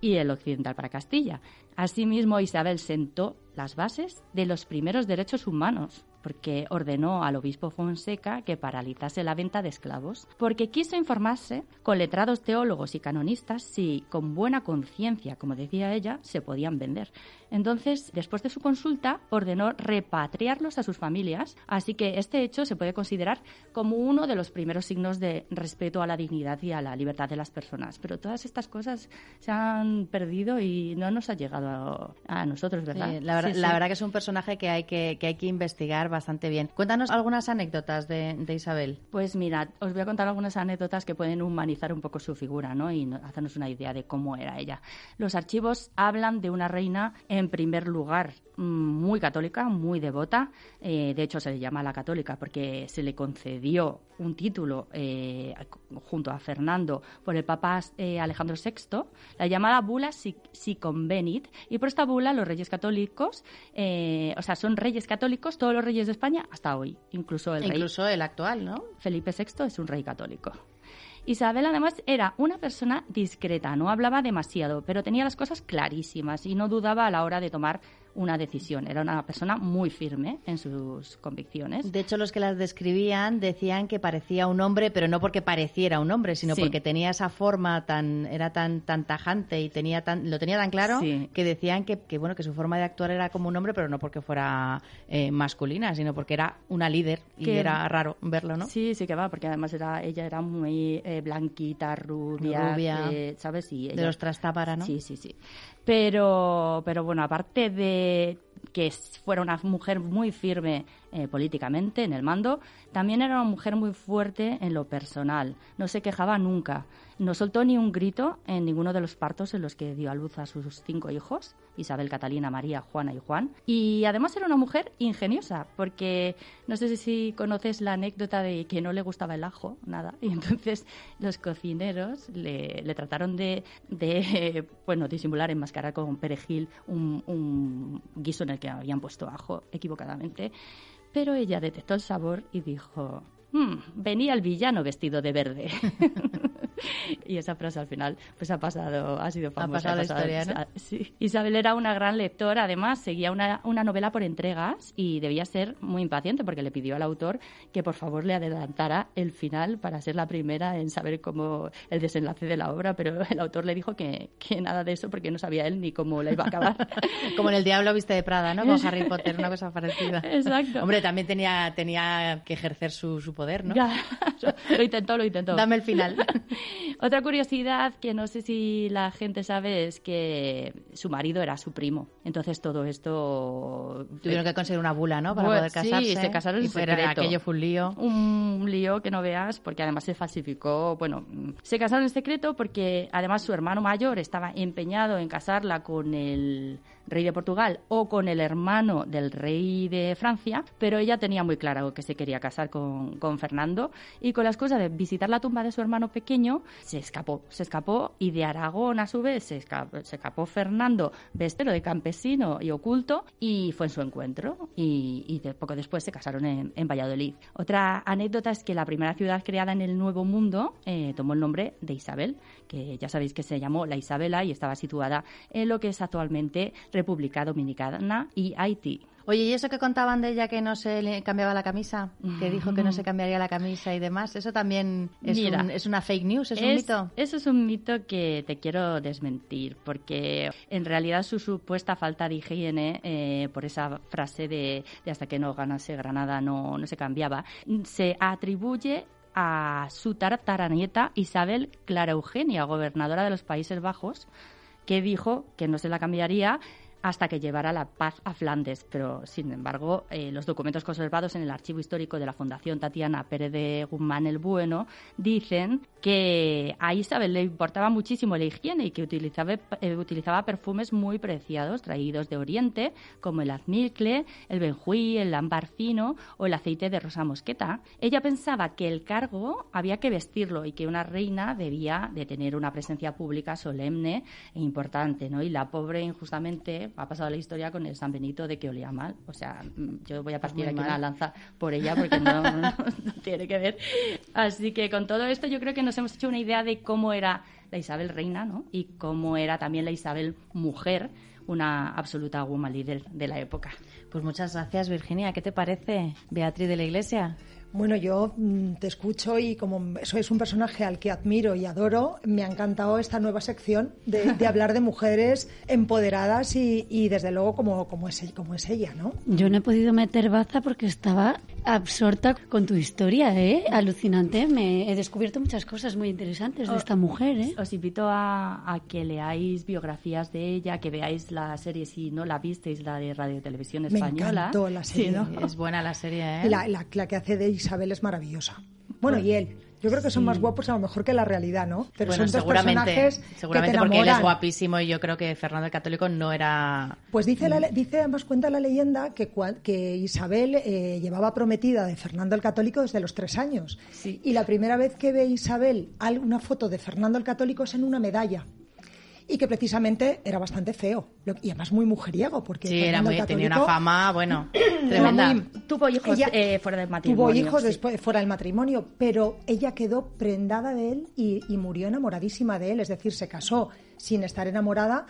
y el occidental para Castilla. Asimismo, Isabel sentó las bases de los primeros derechos humanos, porque ordenó al obispo Fonseca que paralizase la venta de esclavos, porque quiso informarse con letrados teólogos y canonistas si, con buena conciencia, como decía ella, se podían vender. Entonces, después de su consulta, ordenó repatriarlos a sus familias, así que este hecho se puede considerar como uno de los primeros signos de respeto a la dignidad y a la libertad de las personas. Pero todas estas cosas se han perdido y no nos ha llegado a, nosotros, ¿verdad? la, verdad que es un personaje que hay que, que hay que investigar bastante bien. Cuéntanos algunas anécdotas de, Isabel. Pues mira, os voy a contar algunas anécdotas que pueden humanizar un poco su figura, ¿no? Y hacernos una idea de cómo era ella. Los archivos hablan de una reina en primer lugar mm, muy católica, muy devota. Eh, de hecho, se le llama la católica porque se le concedió un título eh, junto a Fernando por el Papa eh, Alejandro VI, la llamada bula si, si. Y por esta bula, los reyes católicos, o sea, son reyes católicos, todos los reyes de España hasta hoy, incluso el incluso el actual, ¿no? Felipe VI es un rey católico. Isabel además era una persona discreta, no hablaba demasiado, pero tenía las cosas clarísimas y no dudaba a la hora de tomar una decisión. Era una persona muy firme en sus convicciones. De hecho, los que las describían decían que parecía un hombre, pero no porque pareciera un hombre, sino porque tenía esa forma tan, era tan, tan tajante y tenía tan, lo tenía tan claro que decían que, que, bueno, que su forma de actuar era como un hombre, pero no porque fuera eh, masculina, sino porque era una líder y era raro verlo, ¿no? Sí, sí que va, porque además era, ella era muy eh, blanquita, rubia, eh, ¿sabes? Y de los trastápara, ¿no? Sí, sí, sí. Pero, pero bueno, aparte de que fuera una mujer muy firme eh, políticamente en el mando, también era una mujer muy fuerte en lo personal. No se quejaba nunca. No soltó ni un grito en ninguno de los partos en los que dio a luz a sus cinco hijos, Isabel, Catalina, María, Juana y Juan. Y además era una mujer ingeniosa, porque no sé si conoces la anécdota de que no le gustaba el ajo, nada. Y entonces los cocineros le, trataron de, de, bueno, disimular, enmascarar con perejil un, un guiso en el que habían puesto ajo equivocadamente. Pero ella detectó el sabor y dijo, hmm, venía el villano vestido de verde. y esa frase al final pues ha pasado, ha sido famosa. Ha pasado la historia, ¿no? Sí. Isabel era una gran lectora, además seguía una, una novela por entregas y debía ser muy impaciente porque le pidió al autor que por favor le adelantara el final para ser la primera en saber cómo el desenlace de la obra, pero el autor le dijo que, que nada de eso porque no sabía él ni cómo la iba a acabar. Como en El Diablo viste de Prada, ¿no? Con Harry Potter, una cosa parecida. Exacto. Hombre, también tenía, tenía que ejercer su, su poder, ¿no? Ya, lo intentó, lo intentó. Dame el final. Otra curiosidad que no sé si la gente sabe es que su marido era su primo. Entonces todo esto... Tuvieron que conseguir una bula, ¿no? Para Pues poder casarse. Sí, se casaron en y fuera- secreto. Aquello fue un lío. Un lío que no veas, porque además se falsificó. Bueno, se casaron en secreto porque además su hermano mayor estaba empeñado en casarla con el rey de Portugal o con el hermano del rey de Francia, pero ella tenía muy claro que se quería casar con, Fernando y con la excusa de visitar la tumba de su hermano pequeño se escapó, se escapó y de Aragón a su vez se escapó, Fernando vestido de campesino y oculto y fue en su encuentro y, poco después se casaron en, en Valladolid. Otra anécdota es que la primera ciudad creada en el Nuevo Mundo eh, tomó el nombre de Isabel, que ya sabéis que se llamó la Isabela y estaba situada en lo que es actualmente República Dominicana y Haití. Oye, ¿y eso que contaban de ella que no se le cambiaba la camisa? Que dijo que no se cambiaría la camisa y demás. ¿Eso también es, Mira, un- es una fake news? ¿Es, un mito? Eso es un mito que te quiero desmentir, porque en realidad su supuesta falta de higiene, eh, por esa frase de, de hasta que no ganase Granada no, no se cambiaba, se atribuye a su tartaranieta Isabel Clara Eugenia, gobernadora de los Países Bajos, que dijo que no se la cambiaría hasta que llevara la paz a Flandes. Pero, sin embargo, eh, los documentos conservados en el archivo histórico de la Fundación Tatiana Pérez de Guzmán el Bueno dicen que a Isabel le importaba muchísimo la higiene y que utilizaba, eh, utilizaba perfumes muy preciados traídos de Oriente, como el azmicle, el benjuí, el ámbar fino o el aceite de rosa mosqueta. Ella pensaba que el cargo había que vestirlo y que una reina debía de tener una presencia pública solemne e importante, ¿no? Y la pobre, injustamente, ha pasado la historia con el San Benito de que olía mal. O sea, mm, yo voy a partir aquí mal. una lanza por ella porque no, no- no tiene que ver. Así que con todo esto yo creo que nos hemos hecho una idea de cómo era la Isabel reina, ¿no? Y cómo era también la Isabel mujer, una absoluta woman leader de la época. Pues muchas gracias, Virginia. ¿Qué te parece, Beatriz de la Iglesia? Bueno, yo mm, te escucho y como sois un personaje al que admiro y adoro, me ha encantado esta nueva sección de, de hablar de mujeres empoderadas y, y desde luego como, como, es, ella- como es ella, ¿no? Yo no he podido meter baza porque estaba absorta con tu historia, ¿eh? Alucinante. Me he descubierto muchas cosas muy interesantes de esta mujer, ¿eh? Os invito a, a que leáis biografías de ella, que veáis la serie si no la visteis, la de Radio Televisión Me Española. encantó la Sí, serie. ¿no? Es buena la serie, ¿eh? La, la- la que hace de Isabel es maravillosa. Bueno, y él. Yo creo que son más guapos a lo mejor que la realidad, ¿no? Pero bueno, son dos seguramente, personajes seguramente que te porque él es guapísimo y yo creo que Fernando el Católico no era... Pues dice, la, dice además cuenta la leyenda que, que Isabel eh, llevaba prometida de Fernando el Católico desde los tres años. Y la primera vez que ve Isabel una foto de Fernando el Católico es en una medalla. Y que precisamente era bastante feo. Lo- Y además muy mujeriego, porque Sí, era muy, tenía una fama, bueno, tremenda. muy- Tuvo hijos Ella eh, fuera del matrimonio. Tuvo hijos sí. después fuera del matrimonio, pero ella quedó prendada de él y, y murió enamoradísima de él, es decir, se casó sin estar enamorada,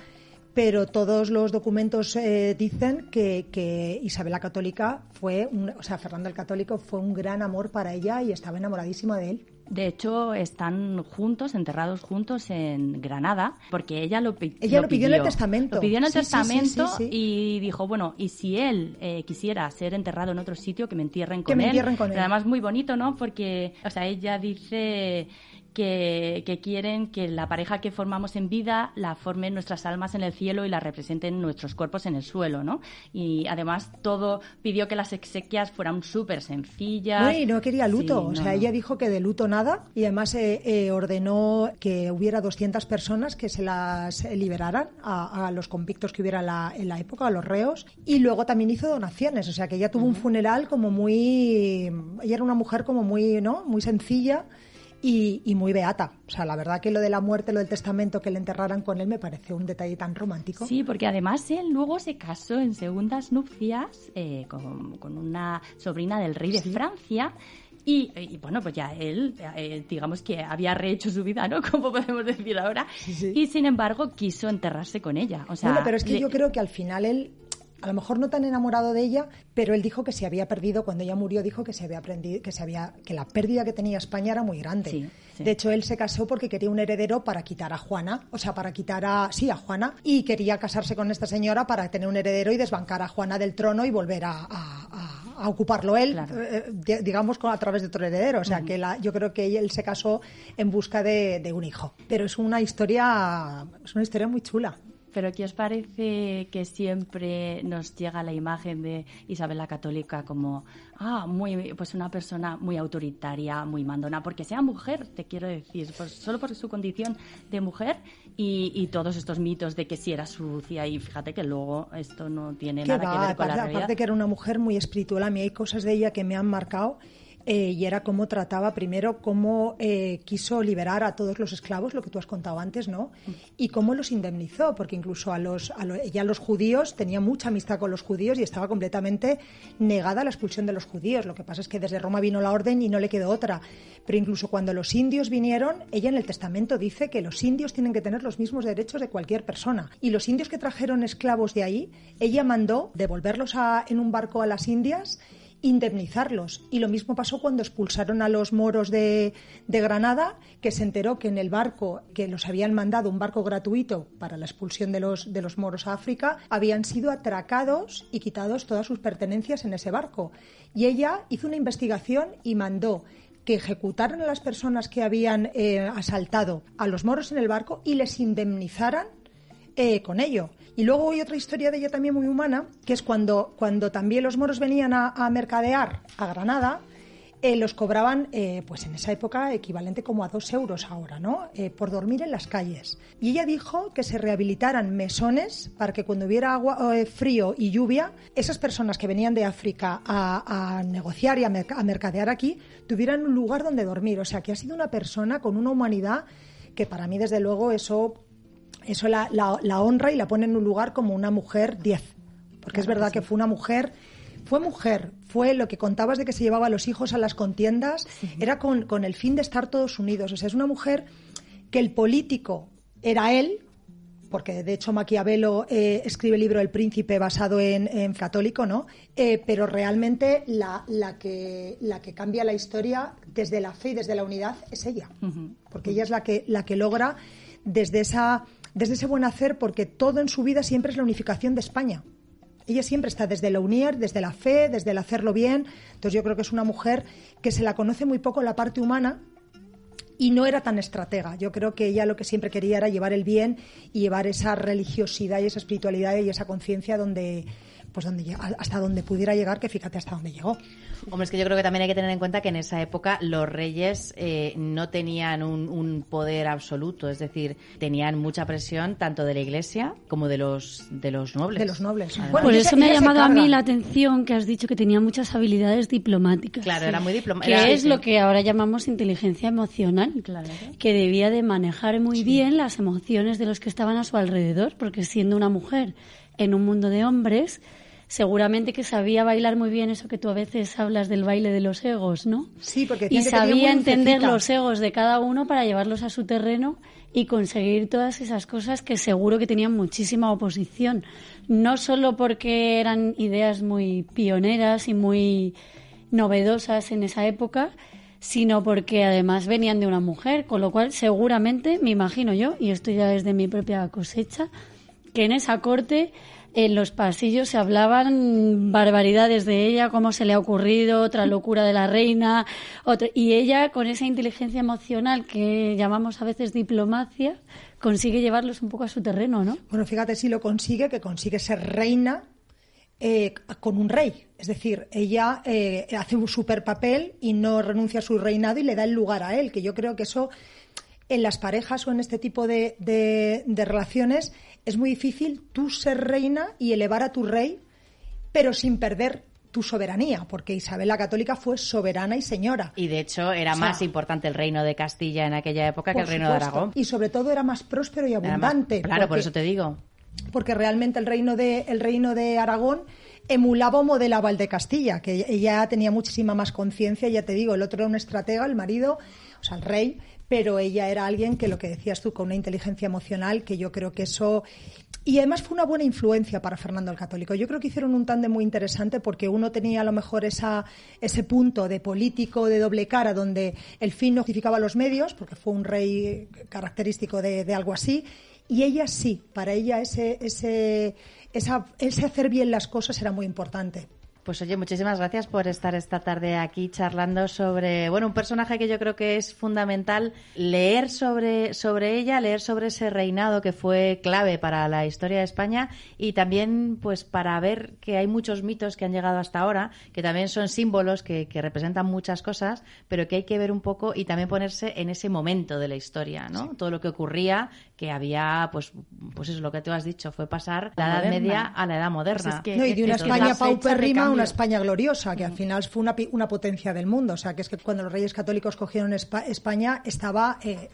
pero todos los documentos eh, dicen que, que Isabel la Católica fue, un- o sea, Fernando el Católico fue un gran amor para ella y estaba enamoradísima de él. De hecho, están juntos, enterrados juntos en Granada, porque ella lo, pi- Ella lo pidió en el testamento. Lo pidió en el Sí, testamento sí, sí. y dijo, bueno, y si él eh, quisiera ser enterrado en otro sitio, que me entierren Que con me él. entierren con Pero él. además muy bonito, ¿no? Porque, o sea, ella dice que, que quieren que la pareja que formamos en vida la formen nuestras almas en el cielo y la representen nuestros cuerpos en el suelo, ¿no? Y además todo pidió que las exequias fueran súper sencillas. Bueno, y no quería luto, Sí, o no, sea, no. ella dijo que de luto nada y además eh, eh, ordenó que hubiera 200 personas que se las eh, liberaran a, a los convictos que hubiera en la, en la época, a los reos, y luego también hizo donaciones, o sea, que ella tuvo un funeral como muy... Ella era una mujer como muy, ¿no? Muy sencilla. Y, y muy beata. O sea, la verdad que lo de la muerte, lo del testamento, que le enterraran con él, me pareció un detalle tan romántico. Sí, porque además él luego se casó en segundas nupcias eh, con, con una sobrina del rey de Francia Y, y, bueno, pues ya él, eh, digamos que había rehecho su vida, ¿no? Como podemos decir ahora. Y sin embargo quiso enterrarse con ella. O sea, bueno, pero es que le- yo creo que al final él, a lo mejor no tan enamorado de ella, pero él dijo que se había perdido, cuando ella murió, dijo que se había aprendido, que se había, que la pérdida que tenía España era muy grande. Sí, sí. De hecho, él se casó porque quería un heredero para quitar a Juana, o sea, para quitar a, sí, a Juana, y quería casarse con esta señora para tener un heredero y desbancar a Juana del trono y volver a, a- a- a ocuparlo él, Claro. eh, di- digamos, con- a través de otro heredero. O sea, que la- yo creo que él se casó en busca de, de un hijo. Pero es una historia, es una historia muy chula. Pero ¿qué os parece que siempre nos llega la imagen de Isabel la Católica como ah, muy pues una persona muy autoritaria, muy mandona, porque sea mujer, te quiero decir, pues solo por su condición de mujer y, y todos estos mitos de que si era sucia y fíjate que luego esto no tiene nada que ver con aparte, la realidad. aparte que era una mujer muy espiritual, a mí hay cosas de ella que me han marcado eh, y era cómo trataba primero, cómo eh, quiso liberar a todos los esclavos, lo que tú has contado antes, ¿no? Y cómo los indemnizó, porque incluso a los, a lo- ella los judíos tenía mucha amistad con los judíos y estaba completamente negada la expulsión de los judíos. Lo que pasa es que desde Roma vino la orden y no le quedó otra. Pero incluso cuando los indios vinieron, ella en el testamento dice que los indios tienen que tener los mismos derechos de cualquier persona. Y los indios que trajeron esclavos de ahí, ella mandó devolverlos a- en un barco a las Indias indemnizarlos. Y lo mismo pasó cuando expulsaron a los moros de, de Granada, que se enteró que en el barco que los habían mandado, un barco gratuito para la expulsión de los, de los moros a África, habían sido atracados y quitados todas sus pertenencias en ese barco. Y ella hizo una investigación y mandó que ejecutaran a las personas que habían eh, asaltado a los moros en el barco y les indemnizaran eh, con ello. Y luego hay otra historia de ella también muy humana, que es cuando, cuando también los moros venían a, mercadear a Granada, eh, los cobraban, eh, pues en esa época, equivalente como a dos euros ahora, ¿no? Eh, por dormir en las calles. Y ella dijo que se rehabilitaran mesones para que cuando hubiera agua, frío y lluvia, esas personas que venían de África a, negociar y a mercadear aquí, tuvieran un lugar donde dormir. O sea, que ha sido una persona con una humanidad que para mí, desde luego, eso eso la, la- la honra y la pone en un lugar como una mujer 10. Porque es verdad que, fue una mujer, fue mujer, fue lo que contabas de que se llevaba a los hijos a las contiendas, era con, con el fin de estar todos unidos. O sea, es una mujer que el político era él, porque de hecho Maquiavelo eh, escribe el libro El Príncipe basado en, en católico, ¿no? Eh, pero realmente la, la, que, la que cambia la historia desde la fe y desde la unidad es ella porque ella es la que, la que logra desde, esa, desde ese buen hacer, porque todo en su vida siempre es la unificación de España. Ella siempre está desde la unir, desde la fe, desde el hacerlo bien. Entonces yo creo que es una mujer que se la conoce muy poco la parte humana y no era tan estratega. Yo creo que ella lo que siempre quería era llevar el bien y llevar esa religiosidad y esa espiritualidad y esa conciencia donde pues donde hasta donde pudiera llegar, que fíjate hasta dónde llegó. Hombre, es que yo creo que también hay que tener en cuenta que en esa época los reyes eh, no tenían un, un poder absoluto, es decir, tenían mucha presión tanto de la iglesia como de los de los nobles. De los nobles. Además. Bueno, Por eso me ha llamado a mí la atención que has dicho que tenía muchas habilidades diplomáticas. Claro, era muy diploma- Que era- es sí, lo sí. que ahora llamamos inteligencia emocional. Claro. Que debía de manejar muy bien las emociones de los que estaban a su alrededor, porque siendo una mujer en un mundo de hombres, seguramente que sabía bailar muy bien eso que tú a veces hablas del baile de los egos, ¿no? Sí, porque y sabía entender los egos de cada uno para llevarlos a su terreno y conseguir todas esas cosas que seguro que tenían muchísima oposición. No solo porque eran ideas muy pioneras y muy novedosas en esa época, sino porque además venían de una mujer, con lo cual seguramente, me imagino yo, y esto ya es de mi propia cosecha, que en esa corte en los pasillos se hablaban barbaridades de ella, cómo se le ha ocurrido, otra locura de la reina, otra, y ella con esa inteligencia emocional que llamamos a veces diplomacia, consigue llevarlos un poco a su terreno, ¿no? Bueno, fíjate si lo consigue, que consigue ser reina eh, con un rey. Es decir, ella eh, hace un super papel y no renuncia a su reinado y le da el lugar a él, que yo creo que eso en las parejas o en este tipo de, de- de relaciones es muy difícil tú ser reina y elevar a tu rey, pero sin perder tu soberanía, porque Isabel la Católica fue soberana y señora. Y de hecho era O sea, más importante el reino de Castilla en aquella época que el reino de. Aragón. Y sobre todo era más próspero y más- abundante. claro, por eso te digo. porque realmente el reino de el reino de Aragón emulaba o modelaba el de Castilla, que ella tenía muchísima más conciencia, ya te digo, el otro era un estratega, el marido, o sea, el rey, pero ella era alguien que lo que decías tú, con una inteligencia emocional, que yo creo que eso... Y además fue una buena influencia para Fernando el Católico. Yo creo que hicieron un tándem muy interesante porque uno tenía a lo mejor esa, ese punto de político de doble cara donde el fin no justificaba los medios, porque fue un rey característico de, algo así, y ella sí, para ella ese, ese, ese hacer bien las cosas era muy importante. Pues oye, muchísimas gracias por estar esta tarde aquí charlando sobre, bueno, un personaje que yo creo que es fundamental leer sobre, sobre ella, leer sobre ese reinado que fue clave para la historia de España y también pues para ver que hay muchos mitos que han llegado hasta ahora, que también son símbolos que, que representan muchas cosas, pero que hay que ver un poco y también ponerse en ese momento de la historia, ¿no? Todo lo que ocurría, que había, pues, pues eso, lo que tú has dicho, fue pasar la, Edad Media a la Edad Moderna. Pues no, y de una España paupérrima una España gloriosa, que al final fue una, una, potencia del mundo. O sea, que es que cuando los reyes católicos cogieron España, estaba, eh,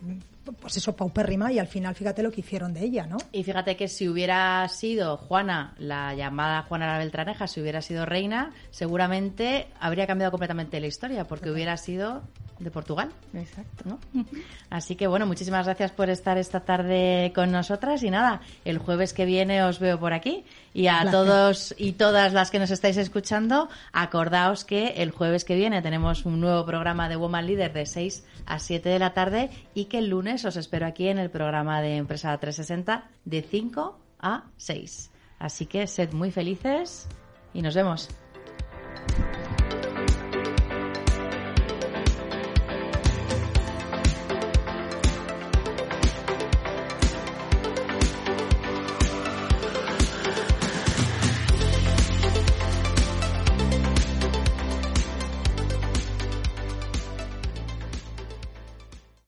pues eso, paupérrima, y al final fíjate lo que hicieron de ella, ¿no? Y fíjate que si hubiera sido Juana, la llamada Juana la Beltraneja, si hubiera sido reina, seguramente habría cambiado completamente la historia, porque hubiera sido de Portugal. Exacto. ¿no? Así que bueno, muchísimas gracias por estar esta tarde con nosotras y nada, el jueves que viene os veo por aquí y a todos y todas las que nos estáis escuchando, acordaos que el jueves que viene tenemos un nuevo programa de Woman Leader de 6 a 7 de la tarde y que el lunes os espero aquí en el programa de Empresa 360 de 5 a 6. Así que sed muy felices y nos vemos.